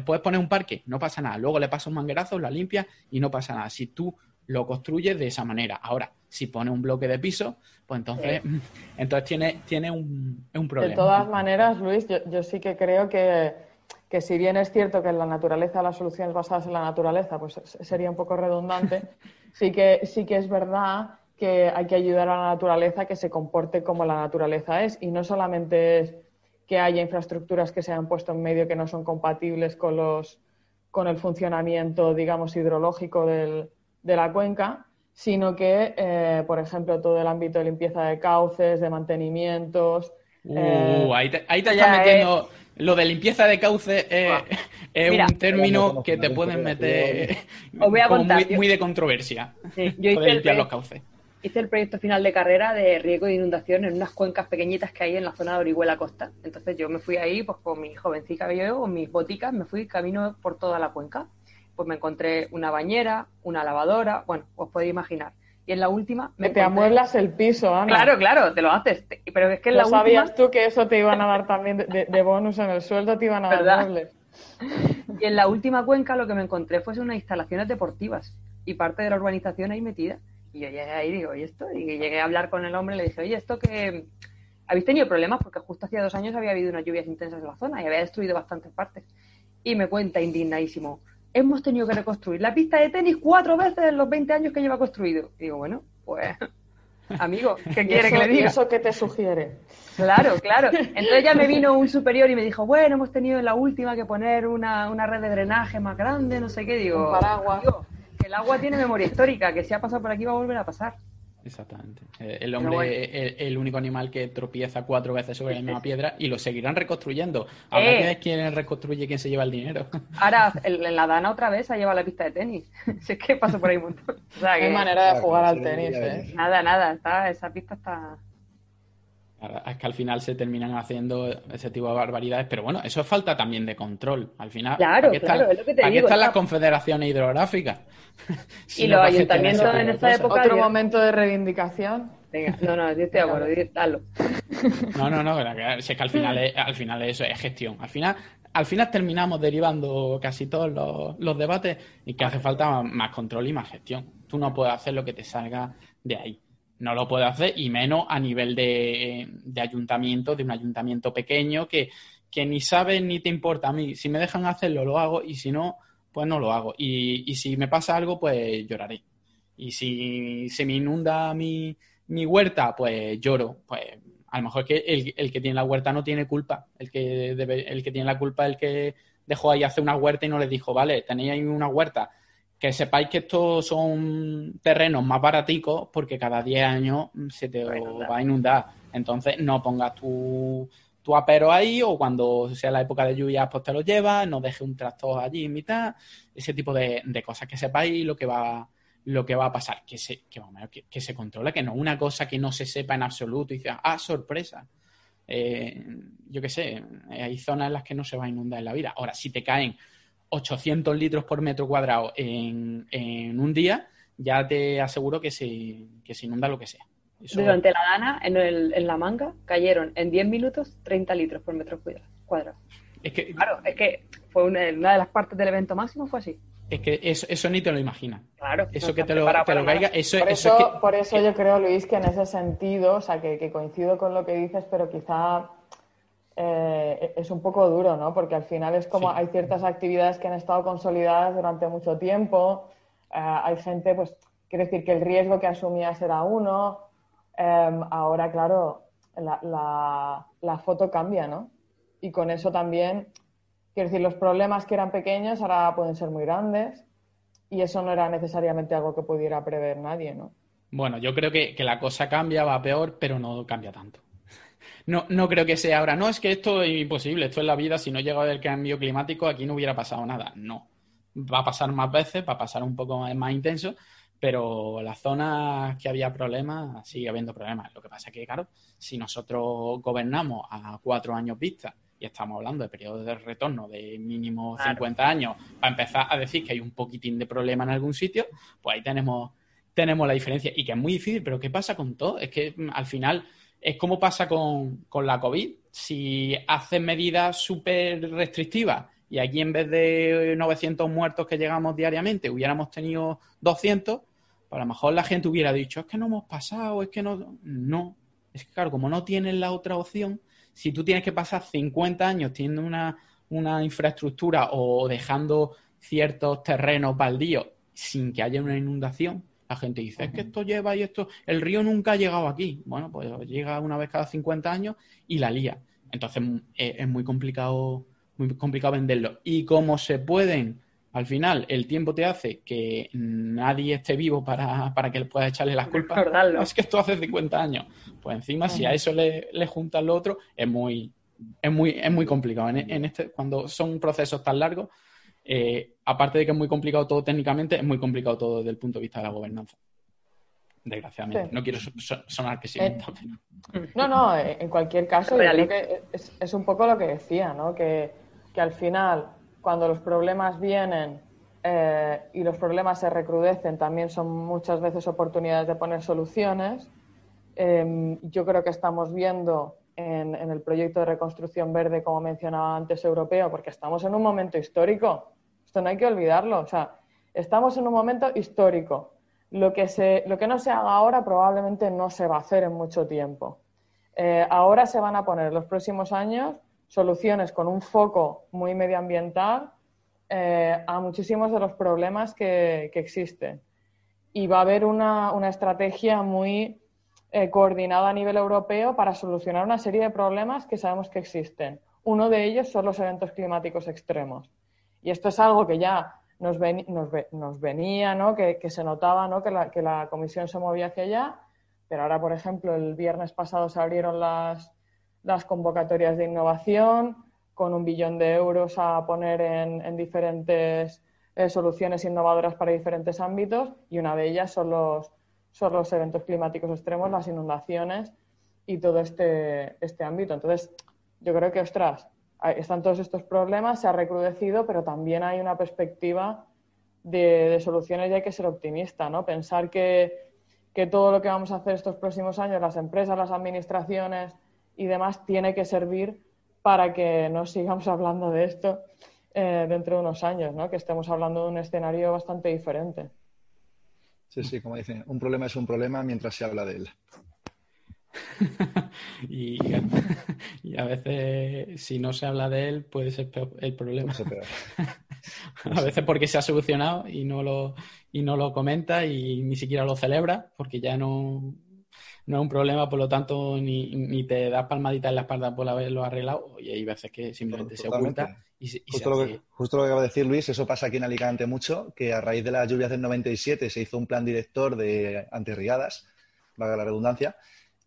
puedes poner un parque, no pasa nada. Luego le pasas un manguerazo, la limpia y no pasa nada. Si tú lo construyes de esa manera. Ahora, si pones un bloque de piso, pues entonces, entonces tiene, tiene un, un, problema. De todas maneras, Luis, yo, sí que creo que, que, si bien es cierto que en la naturaleza las soluciones basadas en la naturaleza, pues sería un poco redundante, sí que, sí que es verdad que hay que ayudar a la naturaleza que se comporte como la naturaleza es y no solamente es que haya infraestructuras que se han puesto en medio que no son compatibles con los con el funcionamiento, digamos, hidrológico del, de la cuenca, sino que, eh, por ejemplo, todo el ámbito de limpieza de cauces, de mantenimientos. Uh, eh, ahí te, ahí estás metiendo. Lo de limpieza de cauces es un término que te pueden meter muy, de controversia. Sí, yo hice limpiar los cauces hice el proyecto final de carrera de riego de inundación en unas cuencas pequeñitas que hay en la zona de Orihuela Costa. Entonces yo me fui ahí pues con mi jovencita yo, con mis boticas, me fui camino por toda la cuenca. Pues me encontré una bañera, una lavadora, bueno, os podéis imaginar. Y en la última me te amueblas el piso, Ana. Claro, claro, te lo haces. Pero es que en la última... sabías tú que eso te iban a dar también de, bonus en el sueldo, te iban a dar muebles. Y en la última cuenca lo que me encontré fue unas instalaciones deportivas y parte de la urbanización ahí metida. Y yo llegué ahí y digo, ¿y esto? Y llegué a hablar con el hombre y le dije, oye, ¿esto que habéis tenido problemas? Porque justo hacía dos años había habido unas lluvias intensas en la zona y había destruido bastantes partes. Y me cuenta indignadísimo, hemos tenido que reconstruir la pista de tenis cuatro veces en los 20 años que lleva construido. Y digo, bueno, pues, amigo, ¿qué quiere que le diga? ¿Eso qué te sugiere? Claro, claro. Entonces ya me vino un superior y me dijo, bueno, hemos tenido en la última que poner una, una red de drenaje más grande, no sé qué. Digo, Un paraguas. amigo, que el agua tiene memoria histórica, que si ha pasado por aquí va a volver a pasar. Exactamente. Eh, El hombre bueno. es el, el único animal que tropieza cuatro veces sobre la misma piedra y lo seguirán reconstruyendo. Habrá Eh. que ver quién reconstruye, quién se lleva el dinero. Ahora, el- en la Dana otra vez ha llevado la pista de tenis. si es que pasó por ahí un montón. O sea, Hay que manera de Claro, jugar al tenis. ¿eh? nada, nada, está, esa pista está... Es que al final se terminan haciendo ese tipo de barbaridades, pero bueno, eso es falta también de control. Al final, Claro, aquí están, claro, es lo que te aquí digo, están está- las confederaciones hhidrográficas. Si Y no los ayuntamientos en esta época- Otro ya. momento de reivindicación. Venga, no, no, yo estoy de acuerdo, hazlo. No, no, no, si es que al final, es, al final eso es gestión. Al final, al final terminamos derivando casi todos los, los debates y que hace falta más control y más gestión. Tú no puedes hacer lo que te salga de ahí. No lo puedes hacer y menos a nivel de, de ayuntamiento, de un ayuntamiento pequeño que, que ni sabes ni te importa a mí. Si me dejan hacerlo, lo hago y si no, pues no lo hago. Y, y si me pasa algo, pues lloraré. Y si se me inunda mi, mi huerta, pues lloro. Pues a lo mejor que el, el que tiene la huerta no tiene culpa. El que, debe, el que tiene la culpa es el que dejó ahí hacer una huerta y no le dijo, vale, tenéis ahí una huerta. Que sepáis que estos son terrenos más baraticos porque cada 10 años se te Va a inundar. va a inundar. Entonces no pongas tu, tu apero ahí o cuando sea la época de lluvia pues te lo llevas, no dejes un tractor allí en mitad. Ese tipo de, de cosas que sepáis lo que va lo que va a pasar, que se, que, que, que se controla, que no una cosa que no se sepa en absoluto y dices, ah, sorpresa. Eh, yo qué sé, hay zonas en las que no se va a inundar en la vida. Ahora, si te caen 800 litros por metro cuadrado en, en un día, ya te aseguro que se, que se inunda lo que sea. Eso- Durante la Dana, en, el- en la manga, cayeron en 10 minutos 30 litros por metro cuadra- cuadrado. es que, Claro, es que fue una, una de las partes del evento máximo, fue así. es que eso, eso ni te lo imaginas. Claro. Eso no que te lo, te lo caiga, eso, Por eso eso, es que- por eso yo creo, Luis, que en ese sentido, o sea, que, que coincido con lo que dices, pero quizá eh, es un poco duro, ¿no? Porque al final es como Sí. hay ciertas actividades que han estado consolidadas durante mucho tiempo, eh, hay gente, pues, quiero decir que el riesgo que asumías era uno, eh, ahora, claro, la, la- la foto cambia, ¿no? Y con eso también, quiero decir, los problemas que eran pequeños ahora pueden ser muy grandes y eso no era necesariamente algo que pudiera prever nadie, ¿no? Bueno, yo creo que, que la cosa cambia, va peor, pero no cambia tanto. No, no creo que sea ahora, no, es que esto es imposible, esto es la vida, si no llega el cambio climático, aquí no hubiera pasado nada. No. Va a pasar más veces, va a pasar un poco más, más intenso, pero las zonas que había problemas, sigue habiendo problemas. Lo que pasa es que, claro, si nosotros gobernamos a cuatro años vista y estamos hablando de periodos de retorno de mínimo Claro. 50 años, para empezar a decir que hay un poquitín de problema en algún sitio, pues ahí tenemos tenemos la diferencia y que es muy difícil, pero ¿qué pasa con todo? Es que mm, al final es como pasa con, con la COVID. Si haces medidas súper restrictivas y aquí en vez de 900 muertos que llegamos diariamente hubiéramos tenido 200, pues a lo mejor la gente hubiera dicho, es que no hemos pasado, es que no... No, es que claro, como no tienes la otra opción, si tú tienes que pasar 50 años teniendo una, una infraestructura o dejando ciertos terrenos baldíos sin que haya una inundación, la gente dice, es que esto lleva y esto, el río nunca ha llegado aquí. Bueno, pues llega una vez cada 50 años y la lía. Entonces mm, es, es muy complicado, muy complicado venderlo. Y como se pueden, al final, el tiempo te hace que nadie esté vivo para, para que le puedas echarle las culpas. Recordarlo. "No, es que esto hace 50 años. Pues encima, si a eso le, le juntas lo otro, es muy, es muy, es muy complicado. En, en este, cuando son procesos tan largos, eh, aparte de que es muy complicado todo técnicamente, es muy complicado todo desde el punto de vista de la gobernanza. Desgraciadamente. Sí. No quiero so- so- sonar pesimista, pero No, no, eh, en cualquier caso, yo Realista. creo que es, es un poco lo que decía, ¿no? Que, que al final, cuando los problemas vienen eh, y los problemas se recrudecen, también son muchas veces oportunidades de poner soluciones. Eh, yo creo que estamos viendo en, en el proyecto de reconstrucción verde, como mencionaba antes, europeo, porque estamos en un momento histórico. Esto no hay que olvidarlo. O sea, estamos en un momento histórico. Lo que, se, lo que no se haga ahora probablemente no se va a hacer en mucho tiempo. Eh, ahora se van a poner en los próximos años soluciones con un foco muy medioambiental eh, a muchísimos de los problemas que, existen. Y va a haber una, estrategia muy eh, coordinada a nivel europeo para solucionar una serie de problemas que sabemos que existen. Uno de ellos son los eventos climáticos extremos. Y esto es algo que ya nos, nos, venía, ¿no? que, se notaba ¿no? que, la, que la Comisión se movía hacia allá, pero ahora, por ejemplo, el viernes pasado se abrieron las, las convocatorias de innovación con un billón de euros a poner en, diferentes eh, soluciones innovadoras para diferentes ámbitos y una de ellas son los, son los eventos climáticos extremos, las inundaciones y todo este, este ámbito. Entonces, yo creo que, ostras, están todos estos problemas, se ha recrudecido, pero también hay una perspectiva de, soluciones y hay que ser optimista, ¿no? Pensar que, que todo lo que vamos a hacer estos próximos años, las empresas, las administraciones y demás, tiene que servir para que no sigamos hablando de esto eh, dentro de unos años, ¿no? que estemos hablando de un escenario bastante diferente. Sí, sí, como dicen, un problema es un problema mientras se habla de él. y, a veces, si no se habla de él, puede ser el problema. a veces porque se ha solucionado y no lo, y no lo comenta y ni siquiera lo celebra, porque ya no, no es un problema, por lo tanto, ni, ni te das palmadita en la espalda por haberlo arreglado, y hay veces que simplemente se oculta. Y, justo, lo que, justo lo que acaba de decir Luis, eso pasa aquí en Alicante mucho, que a raíz de las lluvias del 97 se hizo un plan director de antirriadas, valga la redundancia,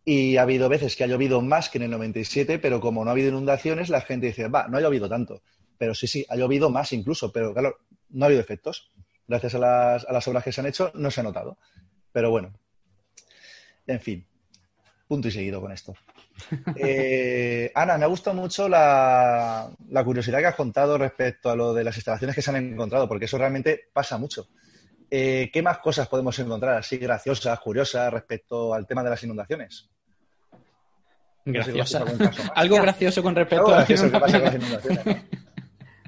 y ha habido veces que ha llovido más que en el 97, pero como no ha habido inundaciones, la gente dice, va, no ha llovido tanto. Pero sí, sí, ha llovido más incluso, pero claro, no ha habido efectos. Gracias a las, a las obras que se han hecho, no se ha notado. Pero bueno, en fin. Punto y seguido con esto. Eh, Ana, me ha gustado mucho la, curiosidad que has contado respecto a lo de las instalaciones que se han encontrado, porque eso realmente pasa mucho. Eh, ¿Qué más cosas podemos encontrar así graciosas, curiosas respecto al tema de las inundaciones? Graciosa. Algo gracioso con respecto a las inundaciones.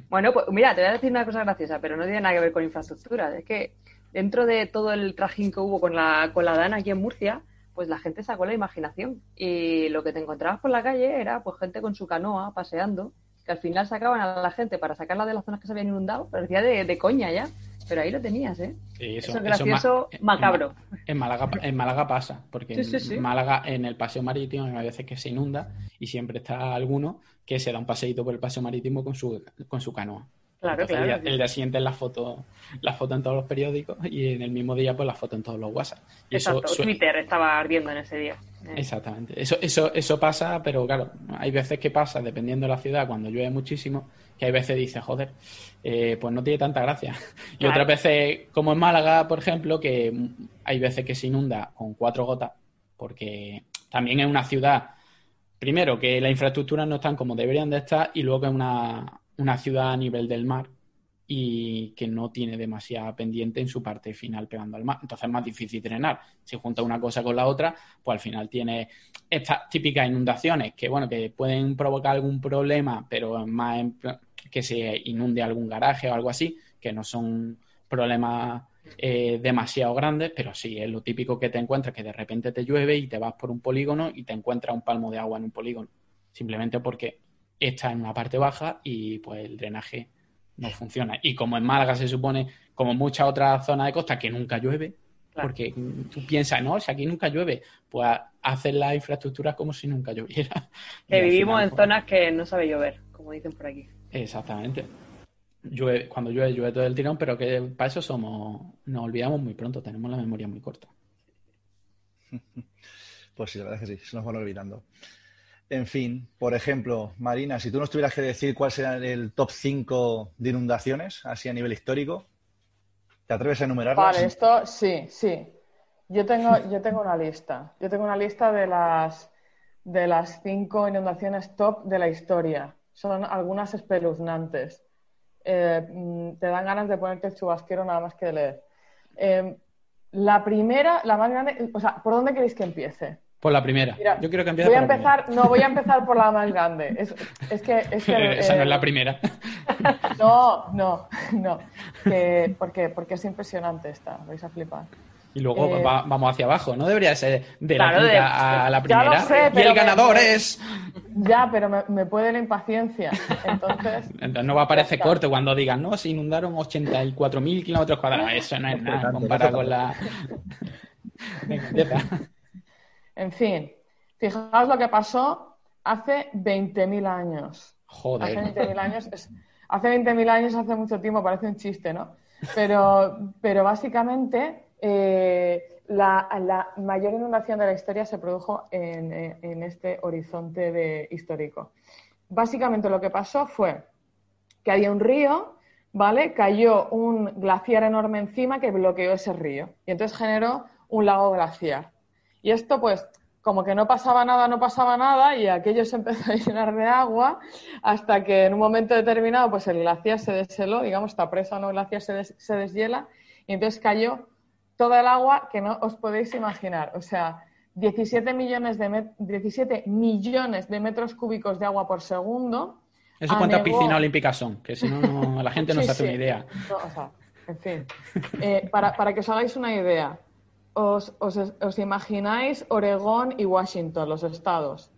Bueno, pues mira, te voy a decir una cosa graciosa, pero no tiene nada que ver con infraestructura. Es que dentro de todo el trajín que hubo con la, con la DANA aquí en Murcia, pues la gente sacó la imaginación y lo que te encontrabas por la calle era pues gente con su canoa paseando que al final sacaban a la gente para sacarla de las zonas que se habían inundado, parecía de, de coña ya, pero ahí lo tenías, ¿eh? eso, es gracioso, macabro. En, Málaga, en Málaga pasa, porque en Málaga, en el paseo marítimo, hay veces que se inunda y siempre está alguno que se da un paseíto por el paseo marítimo con su, con su canoa. Claro, claro. El, día siguiente la foto, la foto en todos los periódicos y en el mismo día pues la foto en todos los WhatsApp. Exacto, Twitter estaba ardiendo en ese día. Eh. Exactamente. Eso, eso, eso pasa, pero claro, hay veces que pasa, dependiendo de la ciudad, cuando llueve muchísimo, que hay veces dice, joder, eh, pues no tiene tanta gracia. Y otras veces, como en Málaga, por ejemplo, que hay veces que se inunda con cuatro gotas, porque también es una ciudad, primero, que las infraestructuras no están como deberían de estar, y luego es una, una ciudad a nivel del mar y que no tiene demasiada pendiente en su parte final pegando al mar. Entonces es más difícil drenar. Si junta una cosa con la otra, pues al final tiene estas típicas inundaciones que, bueno, que pueden provocar algún problema, pero más que se inunde algún garaje o algo así, que no son problemas eh, demasiado grandes, pero sí, es lo típico que te encuentras, que de repente te llueve y te vas por un polígono y te encuentras un palmo de agua en un polígono. Simplemente porque está en una parte baja y pues el drenaje no funciona. Y como en Málaga se supone, como muchas otras zonas de costa, que nunca llueve, porque tú piensas, no, si aquí nunca llueve, pues hacen las infraestructuras como si nunca lloviera. Que vivimos en pues, zonas que no sabe llover, como dicen por aquí. Exactamente. Llueve, cuando llueve, llueve todo el tirón, pero que para eso somos, nos olvidamos muy pronto, tenemos la memoria muy corta. Pues sí, la verdad es que sí, se nos van olvidando. En fin, por ejemplo, Marina, si tú nos tuvieras que decir cuál será el top 5 de inundaciones, así a nivel histórico, ¿te atreves a enumerarlas? Vale, esto sí, sí. Yo tengo, yo tengo una lista. Yo tengo una lista de las, de las cinco inundaciones top de la historia. Son algunas espeluznantes. Eh, mm, te dan ganas de ponerte el chubasquero nada más que leer. Eh, la primera, la más grande, o sea, ¿por dónde queréis que empiece? Por la primera. Yo quiero que empiece voy a empezar, No, voy a empezar por la más grande. Es, es que, es que Esa no es la primera. No, no, no. porque, porque es impresionante esta. Vais a flipar. Y luego eh, vamos hacia abajo. No debería ser de la quinta a la primera. y el ganador es. Ya, pero me, puede la impaciencia. Entonces, Entonces no va a parecer corto cuando digan, no, se inundaron 84.000 kilómetros cuadrados. Eso no es nada comparado con la... en fin, fijaos lo que pasó hace 20.000 años. Joder. Hace 20.000 años, hace 20.000 años, hace mucho tiempo, parece un chiste, ¿no? Pero, pero básicamente eh, la, mayor inundación de la historia se produjo en, este horizonte de, histórico. Básicamente lo que pasó fue que había un río, ¿vale? Cayó un glaciar enorme encima que bloqueó ese río y entonces generó un lago glaciar. Y esto, pues, como que no pasaba nada, no pasaba nada y aquello se empezó a llenar de agua hasta que en un momento determinado, pues el glaciar se desheló, digamos, esta presa o no glaciar se, se deshiela y entonces cayó toda el agua que no os podéis imaginar. O sea, 17 millones de, 17 millones de metros cúbicos de agua por segundo. ¿Eso cuántas piscinas olímpicas son? Que si no, la gente no se hace una idea. o sea, en fin. Eh, para, para, que os hagáis una idea, os, os, imagináis Oregón y Washington, los estados.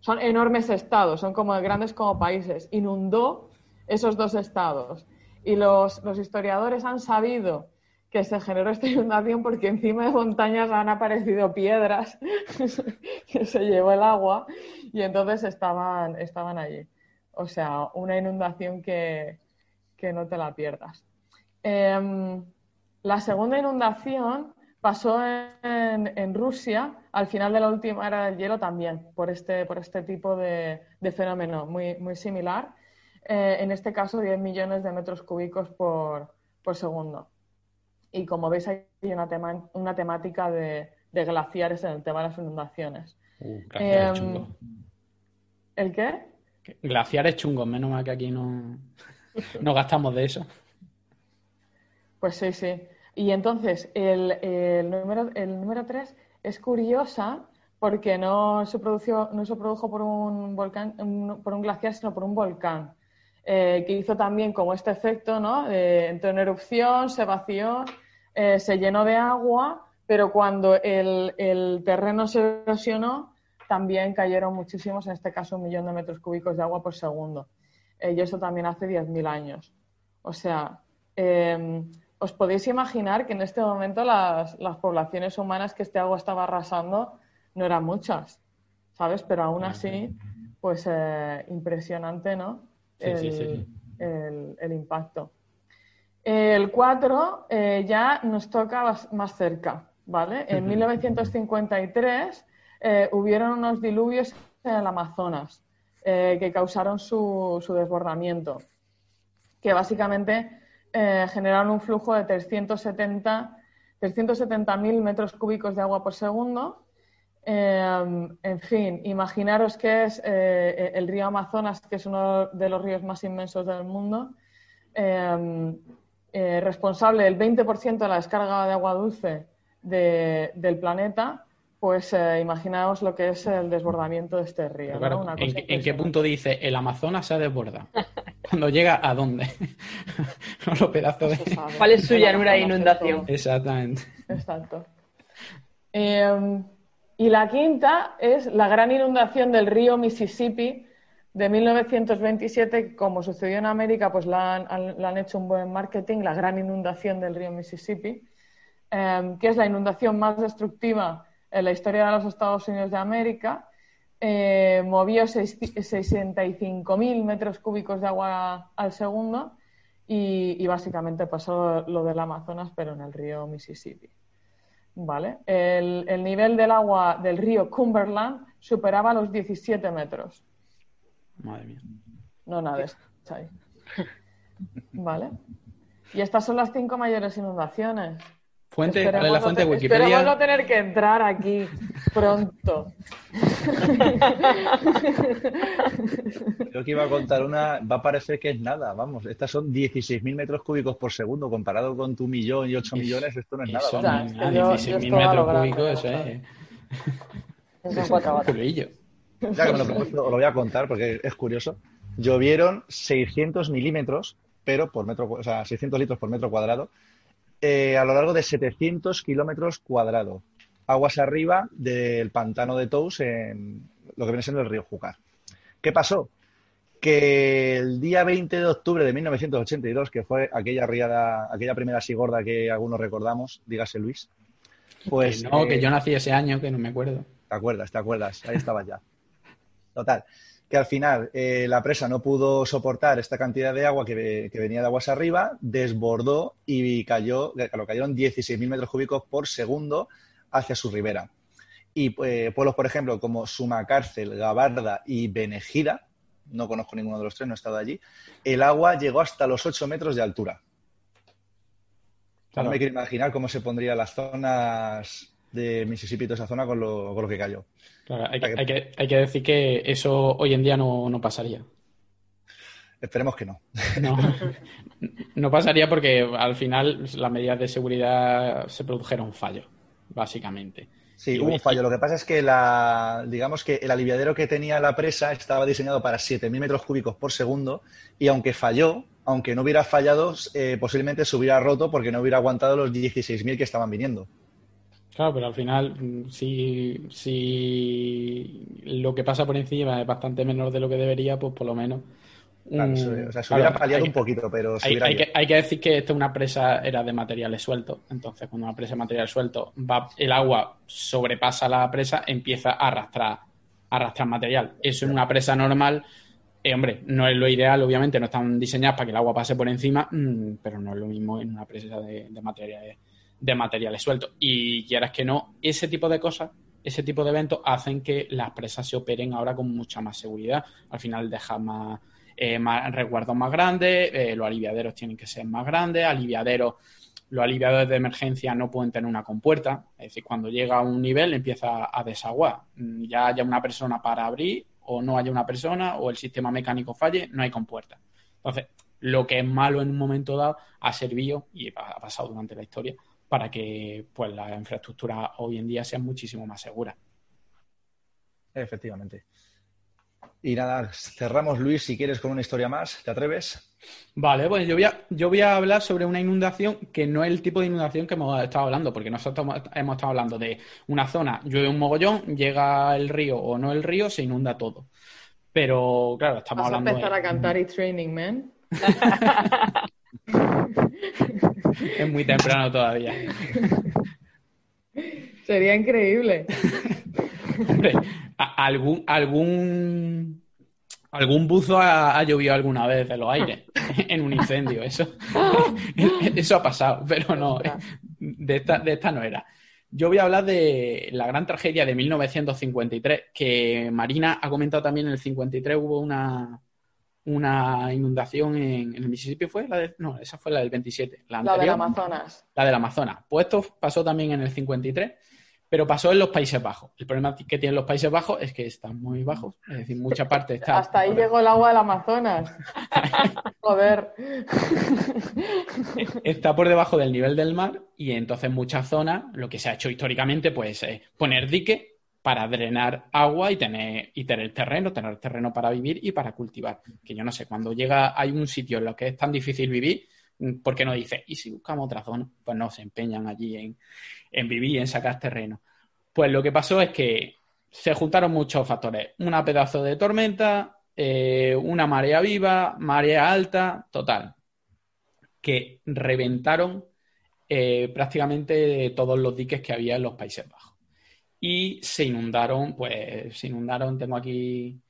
Son enormes estados, son como grandes como países. Inundó esos dos estados. Y los, los historiadores han sabido que se generó esta inundación porque encima de montañas han aparecido piedras que se llevó el agua y entonces estaban, estaban allí. O sea, una inundación que, no te la pierdas. Em, la segunda inundación pasó en, Rusia al final de la última era del hielo también, por este, por este tipo de, fenómeno muy, muy similar. Eh, en este caso, 10 millones de metros cúbicos por segundo. Y como veis, hay una, tema, una temática de, glaciares en el tema de las inundaciones. Uh, glaciares em, ¿El qué? Glaciares chungos, menos mal que aquí no, no gastamos de eso. Pues sí, sí. Y entonces, el, el, número, el número 3 es curiosa porque no se, produjo, no se produjo por un volcán, por un glaciar, sino por un volcán. Eh, que hizo también como este efecto, ¿no? entró en erupción, se vació, eh, se llenó de agua, pero cuando el, terreno se erosionó, también cayeron muchísimos, en este caso un millón de metros cúbicos de agua por segundo. Eh, y eso también hace 10.000 años. O sea, em, os podéis imaginar que en este momento las, las, poblaciones humanas que este agua estaba arrasando no eran muchas, ¿sabes? Pero aún así, pues impresionante, ¿no? el, impacto. El 4 eh, ya nos toca más cerca, ¿vale? En 1953 eh, hubieron unos diluvios en el Amazonas eh, que causaron su, desbordamiento, que básicamente generaron un flujo de 370 370.000 metros cúbicos de agua por segundo. Em, en fin, imaginaros que es eh, el río Amazonas, que es uno de los ríos más inmensos del mundo, eh, responsable del 20% de la descarga de agua dulce del planeta, pues eh, imaginaos lo que es el desbordamiento de este río. ¿en, qué punto dice el Amazonas se desborda? Cuando llega a dónde? ¿Cuál es su llanura de inundación? Exactamente. Exacto. Em, y la quinta es la gran inundación del río Mississippi de 1927, como sucedió en América, pues la han, hecho un buen marketing, la gran inundación del río Mississippi, em, que es la inundación más destructiva en la historia de los Estados Unidos de América. Eh, movió 65.000 metros cúbicos de agua al segundo y, y básicamente pasó lo del Amazonas, pero en el río Mississippi. ¿vale? El, nivel del agua del río Cumberland superaba los 17 metros. Madre mía. No nada, ahí. ¿Vale? Y estas son las cinco mayores inundaciones. Fuente, la fuente de Wikipedia? Esperemos no tener que entrar aquí pronto. Creo que iba a contar una, va a parecer que es nada, vamos, estas son 16.000 metros cúbicos por segundo, comparado con tu millón y 8 millones, esto no es nada. Vamos. 16.000 metros cúbicos, eso es. Son cuatro Ya que me lo, lo voy a contar porque es curioso. Llovieron 600 milímetros, pero por metro, o sea, 600 litros por metro cuadrado, eh, a lo largo de 700 kilómetros cuadrados, aguas arriba del pantano de Tous en lo que viene siendo el río Júcar. ¿Qué pasó? Que el día 20 de octubre de 1982, que fue aquella riada, aquella primera sigorda que algunos recordamos, dígase Luis, pues... no, que eh, yo nací ese año, que no me acuerdo. Te acuerdas, te acuerdas, ahí estabas ya. Total, que al final eh, la presa no pudo soportar esta cantidad de agua que, venía de aguas arriba, desbordó y cayó, lo cayeron 16.000 metros cúbicos por segundo hacia su ribera. Y eh, pueblos, por ejemplo, como Sumacárcel, Gabarda y Benejida, no conozco ninguno de los tres, no he estado allí, el agua llegó hasta los 8 metros de altura. No me quiero imaginar cómo se pondrían las zonas de Mississippi, toda esa zona, con lo, con lo que cayó. Claro, hay, que, hay, que, decir que eso hoy en día no, pasaría. Esperemos que no. no. no. pasaría porque al final las medidas de seguridad se produjeron fallos, básicamente. Sí, hubo un fallo. Lo que pasa es que la, digamos que el aliviadero que tenía la presa estaba diseñado para 7.000 metros cúbicos por segundo y aunque falló, aunque no hubiera fallado, eh, posiblemente se hubiera roto porque no hubiera aguantado los 16.000 que estaban viniendo. Claro, pero al final, mm, si, si lo que pasa por encima es bastante menor de lo que debería, pues por lo menos. Claro, mm, o sea, se hubiera paliado un poquito, pero hay, hay, que, hay, que, decir que esta una presa era de materiales sueltos. Entonces, cuando una presa de materiales sueltos va, el agua sobrepasa la presa, empieza a arrastrar, arrastrar material. Eso en una presa normal, eh, hombre, no es lo ideal, obviamente, no están diseñadas para que el agua pase por encima, mm, pero no es lo mismo en una presa de, de materiales de materiales sueltos. Y quieras que no, ese tipo de cosas, ese tipo de eventos hacen que las presas se operen ahora con mucha más seguridad. Al final deja más, eh, más resguardos más grandes, eh, los aliviaderos tienen que ser más grandes, aliviaderos, los aliviadores de emergencia no pueden tener una compuerta, es decir, cuando llega a un nivel empieza a desaguar, mm, ya haya una persona para abrir o no haya una persona o el sistema mecánico falle, no hay compuerta. Entonces, lo que es malo en un momento dado ha servido, y ha pasado durante la historia, para que pues la infraestructura hoy en día sea muchísimo más segura. Efectivamente. Y nada, cerramos Luis, si quieres, con una historia más. ¿Te atreves? Vale, pues yo voy, a, yo voy a hablar sobre una inundación que no es el tipo de inundación que hemos estado hablando, porque nosotros hemos estado hablando de una zona, llueve un mogollón, llega el río o no el río, se inunda todo. Pero claro, estamos hablando. a empezar a cantar y Training Man. es muy temprano todavía. Sería increíble. Hombre, algún, algún, algún buzo ha, llovido alguna vez de los aires en un incendio. Eso, eso ha pasado, pero no, de esta, de esta no era. Yo voy a hablar de la gran tragedia de 1953, que Marina ha comentado también en el 53 hubo una, una inundación en, el Mississippi, ¿fue? La de, no, esa fue la del 27. La, la del Amazonas. La del Amazonas. Pues esto pasó también en el 53, pero pasó en los Países Bajos. El problema que tienen los Países Bajos es que están muy bajos, es decir, mucha parte está... Hasta ahí llegó el agua del Amazonas. Joder. está por debajo del nivel del mar y entonces muchas zonas, lo que se ha hecho históricamente, pues es poner dique para drenar agua y tener, y tener terreno, tener terreno para vivir y para cultivar. Que yo no sé, cuando llega, hay un sitio en lo que es tan difícil vivir, mm, ¿por qué no dice, y si buscamos otra zona? Pues no, se empeñan allí en, vivir y en sacar terreno. Pues lo que pasó es que se juntaron muchos factores. Una pedazo de tormenta, eh, una marea viva, marea alta, total, que reventaron eh, prácticamente todos los diques que había en los Países Bajos y se inundaron, pues se inundaron, tengo aquí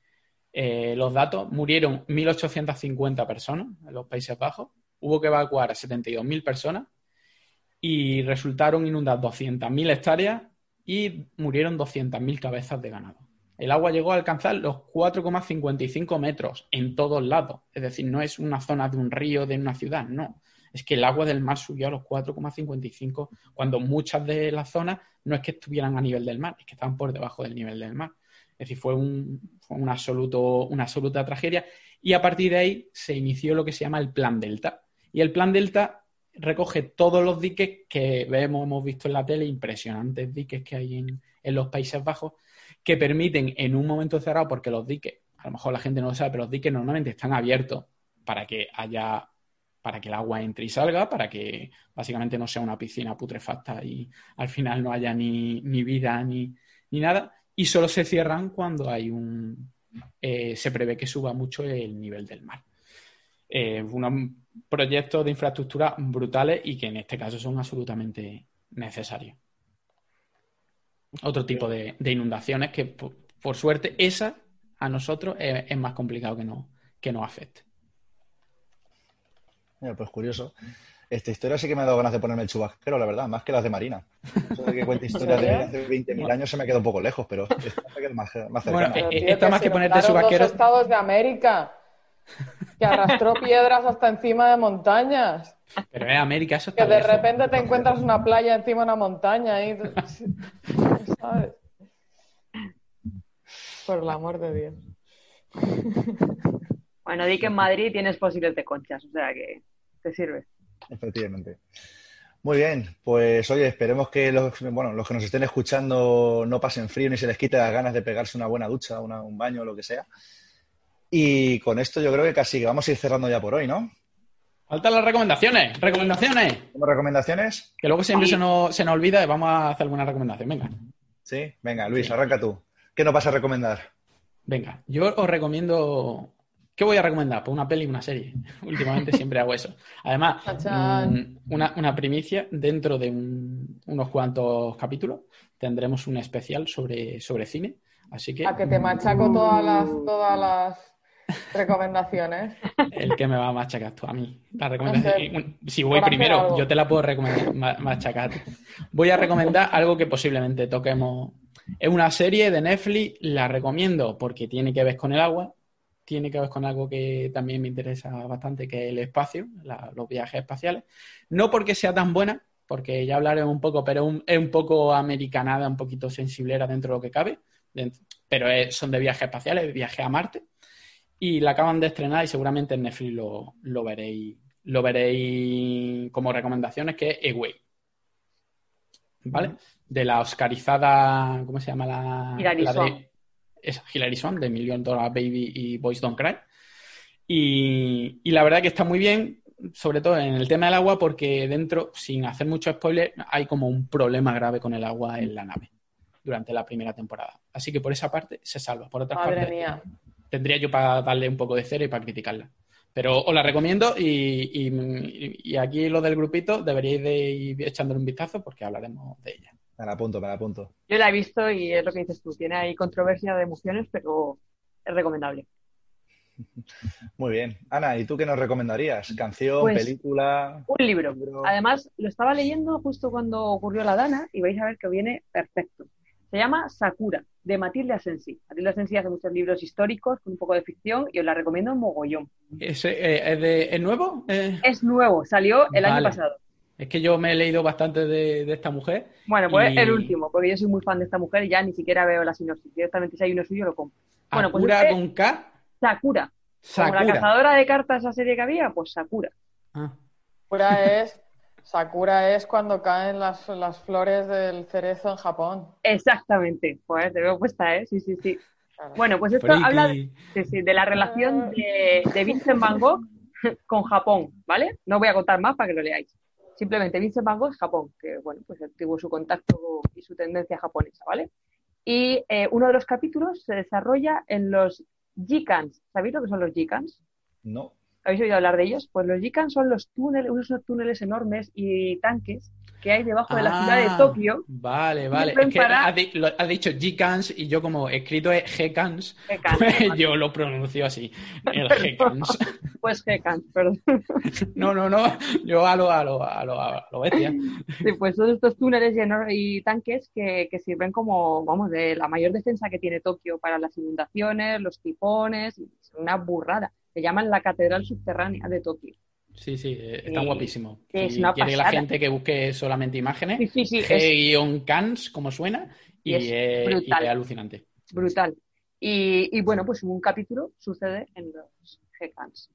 eh, los datos, murieron 1.850 personas en los Países Bajos, hubo que evacuar a 72.000 personas y resultaron inundadas 200.000 hectáreas y murieron 200.000 cabezas de ganado. El agua llegó a alcanzar los 4,55 metros en todos lados. Es decir, no es una zona de un río, de una ciudad, no es que el agua del mar subió a los 4,55 cuando muchas de las zonas no es que estuvieran a nivel del mar, es que estaban por debajo del nivel del mar. Es decir, fue, un, absoluto, una absoluta tragedia y a partir de ahí se inició lo que se llama el Plan Delta. Y el Plan Delta recoge todos los diques que vemos, hemos visto en la tele, impresionantes diques que hay en, en los Países Bajos, que permiten en un momento cerrado, porque los diques, a lo mejor la gente no lo sabe, pero los diques normalmente están abiertos para que haya para que el agua entre y salga, para que básicamente no sea una piscina putrefacta y al final no haya ni, vida ni, nada. Y solo se cierran cuando hay un, eh, se prevé que suba mucho el nivel del mar. Eh, unos proyectos de infraestructura brutales y que en este caso son absolutamente necesarios. Otro tipo de, inundaciones que, por, suerte, esa a nosotros es, más complicado que, no, que nos afecte. Pues curioso. Esta historia sí que me ha dado ganas de ponerme el chubasquero, la verdad, más que las de Marina. Eso de que cuente historias de hace 20.000 años se me queda un poco lejos, pero esta me queda más, más cercana. Bueno, eh, esta más que ponerte chubasquero... Los estados de América, que arrastró piedras hasta encima de montañas. Pero es América, eso está Que de repente te encuentras una playa encima de una montaña y... ¿Sabes? Por el amor de Dios. Bueno, di que en Madrid tienes fósiles de conchas, o sea que te sirve. Efectivamente. Muy bien, pues oye, esperemos que los, bueno, los que nos estén escuchando no pasen frío ni se les quite las ganas de pegarse una buena ducha, un baño o lo que sea. Y con esto yo creo que casi que vamos a ir cerrando ya por hoy, ¿no? Faltan las recomendaciones. ¿Recomendaciones? ¿Tenemos recomendaciones? Que luego siempre se nos, se nos olvida y vamos a hacer alguna recomendación. Venga. Sí, venga, Luis, arranca tú. ¿Qué nos vas a recomendar? Venga, yo os recomiendo ¿Qué voy a recomendar? Pues una peli y una serie. Últimamente siempre hago eso. Además, mm, una, primicia, dentro de unos cuantos capítulos tendremos un especial sobre, sobre cine. Así que... A que te machaco todas las, todas las recomendaciones. El que me va a machacar tú a mí. La recomendación. Si voy primero, yo te la puedo recomendar, machacar. Voy a recomendar algo que posiblemente toquemos. Es una serie de Netflix, la recomiendo porque tiene que ver con el agua tiene que ver con algo que también me interesa bastante, que es el espacio, los viajes espaciales. No porque sea tan buena, porque ya hablaremos un poco, pero es un poco americanada, un poquito sensiblera dentro de lo que cabe, pero son de viajes espaciales, viaje a Marte. Y la acaban de estrenar y seguramente en Netflix lo, veréis lo veréis como recomendaciones, que es Away. ¿Vale? De la oscarizada, ¿cómo se llama la? la es Hilary Swan de Million Dollar Baby y Boys Don't Cry. Y, la verdad que está muy bien, sobre todo en el tema del agua, porque dentro, sin hacer mucho spoiler, hay como un problema grave con el agua en la nave durante la primera temporada. Así que por esa parte se salva. Por otra parte, tendría yo para darle un poco de cero y para criticarla. Pero os la recomiendo y, aquí lo del grupito deberíais de ir echándole un vistazo porque hablaremos de ella. Me la apunto, me la apunto. Yo la he visto y es lo que dices tú. Tiene ahí controversia de emociones, pero es recomendable. Muy bien. Ana, ¿y tú qué nos recomendarías? ¿Canción, pues, película? Un libro. Además, lo estaba leyendo justo cuando ocurrió la Dana y vais a ver que viene perfecto. Se llama Sakura, de Matilde Asensi. Matilde Asensi hace muchos libros históricos con un poco de ficción y os la recomiendo en mogollón. ¿Es, eh, nuevo? Eh, es nuevo, salió el año pasado. Es que yo me he leído bastante de, esta mujer. Bueno, pues el último, porque yo soy muy fan de esta mujer y ya ni siquiera veo la sinopsis. Directamente si hay uno suyo lo compro. Bueno, pues ¿Sakura con K? Sakura. Sakura. Como la cazadora de cartas, esa serie que había, pues Sakura. Ah. Sakura es, Sakura es cuando caen las, flores del cerezo en Japón. Exactamente. Pues te veo puesta, ¿eh? Sí, sí, sí. Bueno, pues esto habla de, de, la relación de, de Vincent Van Gogh con Japón, ¿vale? No voy a contar más para que lo leáis. Simplemente Vincent Van es Japón, que bueno, pues tuvo su contacto y su tendencia japonesa, ¿vale? Y eh, uno de los capítulos se desarrolla en los Jikans. ¿Sabéis lo que son los Jikans? No. ¿Habéis oído hablar de ellos? Pues los Jikans son los túneles, unos túneles enormes y tanques que hay debajo de la ciudad de ah, Tokio. Vale, vale. Es que has, dicho G-Cans y yo como escrito es G-Cans, pues yo lo pronuncio así, el. Pues G-Cans, perdón. No, no, no, yo a lo, a lo, a lo, a lo bestia. Sí, pues son estos túneles y tanques que, que sirven como, vamos, de la mayor defensa que tiene Tokio para las inundaciones, los tifones, una burrada. Se llaman la Catedral Subterránea de Tokio. Sí, sí, eh, está guapísimo. Es quiere la gente que busque solamente imágenes, sí, sí, cans como suena, y, es, alucinante. Brutal. Y, bueno, pues un capítulo sucede en los G-Cans.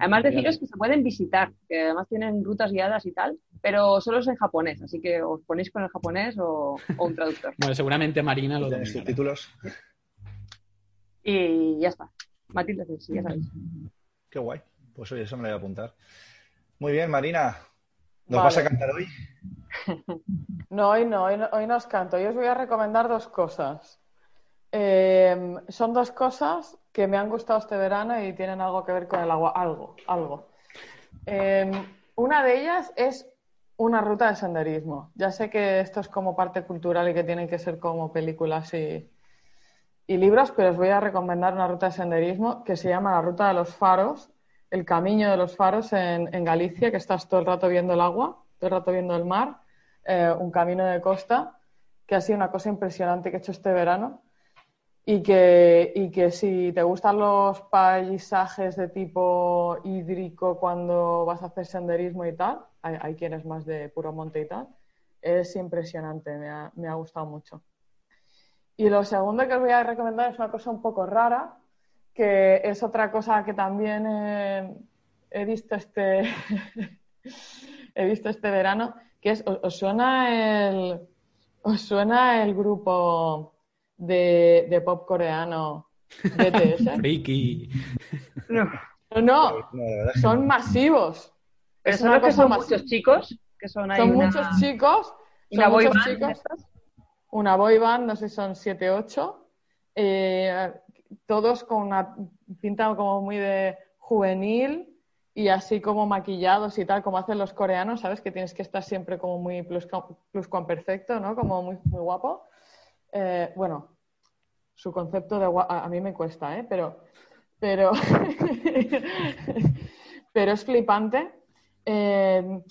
Además deciros que se pueden visitar, que además tienen rutas guiadas y tal, pero solo es en japonés, así que os ponéis con el japonés o, un traductor. bueno, seguramente Marina lo tiene. subtítulos? Y ya está. Matilde, sí, ya sabéis. Qué guay. Pues oye, eso me lo voy a apuntar. Muy bien, Marina. ¿Nos vas a cantar hoy? No, hoy no, hoy no, os canto. Yo os voy a recomendar dos cosas. Eh, son dos cosas que me han gustado este verano y tienen algo que ver con el agua. Algo, algo. Eh, una de ellas es una ruta de senderismo. Ya sé que esto es como parte cultural y que tienen que ser como películas y, y libros, pero os voy a recomendar una ruta de senderismo que se llama la Ruta de los Faros, el Camino de los Faros en, en Galicia, que estás todo el rato viendo el agua, todo el rato viendo el mar, eh, un camino de costa, que ha sido una cosa impresionante que he hecho este verano. Y que, y que si te gustan los paisajes de tipo hídrico cuando vas a hacer senderismo y tal, hay, hay quienes más de puro monte y tal, es impresionante, me ha, me ha gustado mucho. Y lo segundo que os voy a recomendar es una cosa un poco rara, que es otra cosa que también eh, he visto este he visto este verano, que es, ¿os, os suena el os suena el grupo de, de pop coreano BTS? Friki. No. No, no, No, la verdad es que son masivos. Pero Es son una los que cosa son masiva. muchos chicos, que son ahí Son una, muchos chicos, son muchos chicos, estas. Una boy band, no sé si son 7, 8, eh, todos con una pinta como muy de juvenil y así como maquillados y tal, como hacen los coreanos, ¿sabes? Que tienes que estar siempre como muy plus, perfecto, ¿no? Como muy, muy guapo. Eh, bueno, su concepto de guapo, a, a mí me cuesta, ¿eh? Pero, pero, pero es flipante. Eh,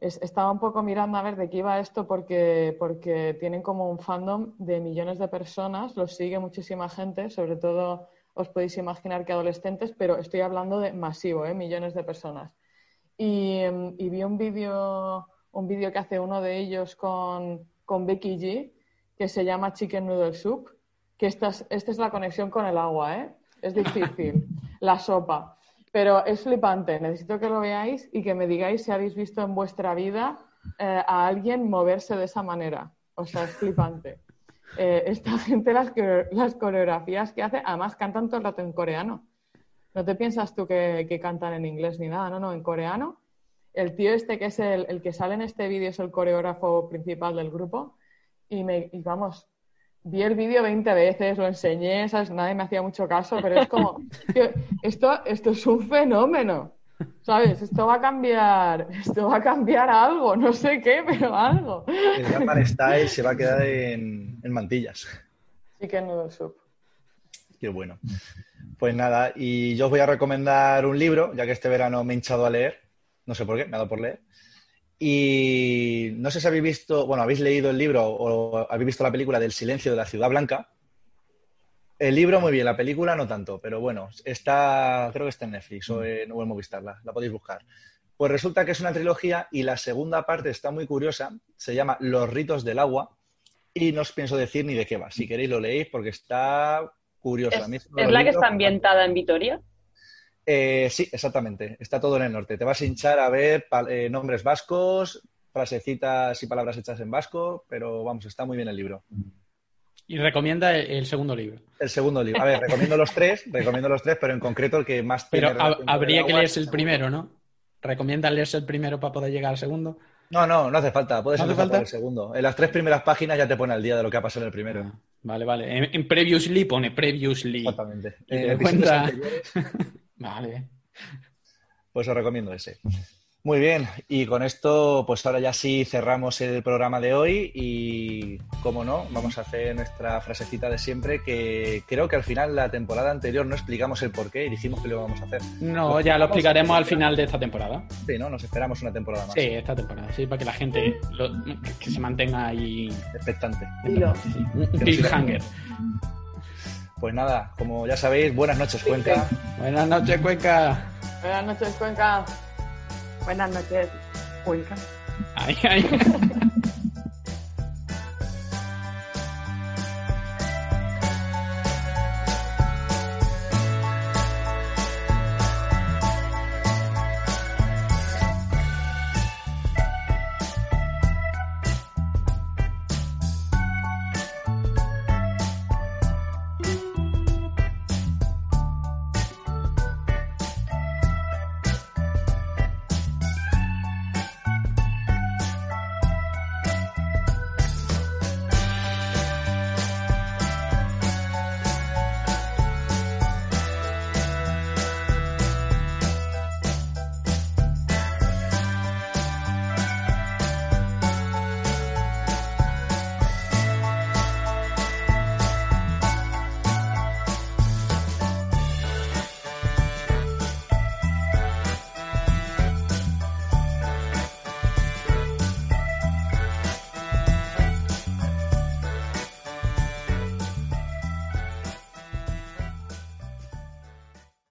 es- estaba un poco mirando a ver de qué iba esto porque, porque tienen como un fandom de millones de personas, los sigue muchísima gente, sobre todo os podéis imaginar que adolescentes, pero estoy hablando de masivo, ¿eh? millones de personas. Y, y vi un vídeo un vídeo que hace uno de ellos con, con Becky G, que se llama Chicken Noodle Soup, que esta es, esta es la conexión con el agua, ¿eh? Es difícil, la sopa. Pero es flipante, necesito que lo veáis y que me digáis si habéis visto en vuestra vida eh, a alguien moverse de esa manera. O sea, es flipante. Eh, esta gente, las, las coreografías que hace, además cantan todo el rato en coreano. No te piensas tú que, que cantan en inglés ni nada, no, no, en coreano. El tío este que es el, el que sale en este vídeo es el coreógrafo principal del grupo y, me, y vamos, vi el vídeo 20 veces, lo enseñé, ¿sabes? nadie me hacía mucho caso, pero es como, tío, esto, esto es un fenómeno, ¿sabes? Esto va a cambiar, esto va a cambiar algo, no sé qué, pero algo. El Gangnam Style se va a quedar en, en mantillas. Chicken Noodle Soup. Qué bueno. Pues nada, y yo os voy a recomendar un libro, ya que este verano me he hinchado a leer. No sé por qué, me ha dado por leer. Y no sé si habéis visto, bueno, habéis leído el libro o habéis visto la película del silencio de la ciudad blanca. El libro muy bien, la película no tanto, pero bueno, está, creo que está en Netflix o en, o en Movistar, la, la podéis buscar. Pues resulta que es una trilogía y la segunda parte está muy curiosa, se llama Los ritos del agua y no os pienso decir ni de qué va. Si queréis lo leéis porque está curiosa. ¿Es, A mí son es los la que está ambientada en Vitoria? Eh, sí, exactamente. Está todo en el norte. Te vas a hinchar a ver eh, nombres vascos, frasecitas y palabras hechas en vasco, pero vamos, está muy bien el libro. Y recomienda el, el segundo libro. El segundo libro. A ver, recomiendo los tres, recomiendo los tres, pero en concreto el que más Pero tiene habría que leerse el primero, ¿no? ¿Recomienda leerse el primero para poder llegar al segundo? No, no, no hace falta. Puedes ¿No hace empezar por falta? el segundo. En las tres primeras páginas ya te pone al día de lo que ha pasado en el primero. Ah, Vale, vale. En, en Previously pone Previously. Exactamente. En cuenta- Vale. Pues os recomiendo ese. Muy bien, y con esto, pues ahora ya sí cerramos el programa de hoy y, como no, vamos a hacer nuestra frasecita de siempre, que creo que al final la temporada anterior no explicamos el porqué y dijimos que lo íbamos a hacer. No, ya lo explicaremos al final de esta temporada. Sí, ¿no? Nos esperamos una temporada más. Sí, esta temporada, sí, para que la gente lo- que se mantenga ahí. Expectante. Hilo. Sí, cliffhanger. Pues nada, como ya sabéis, buenas noches, Cuenca. Buenas noches, Cuenca. Buenas noches, Cuenca. Buenas noches, Cuenca. Ahí, ahí.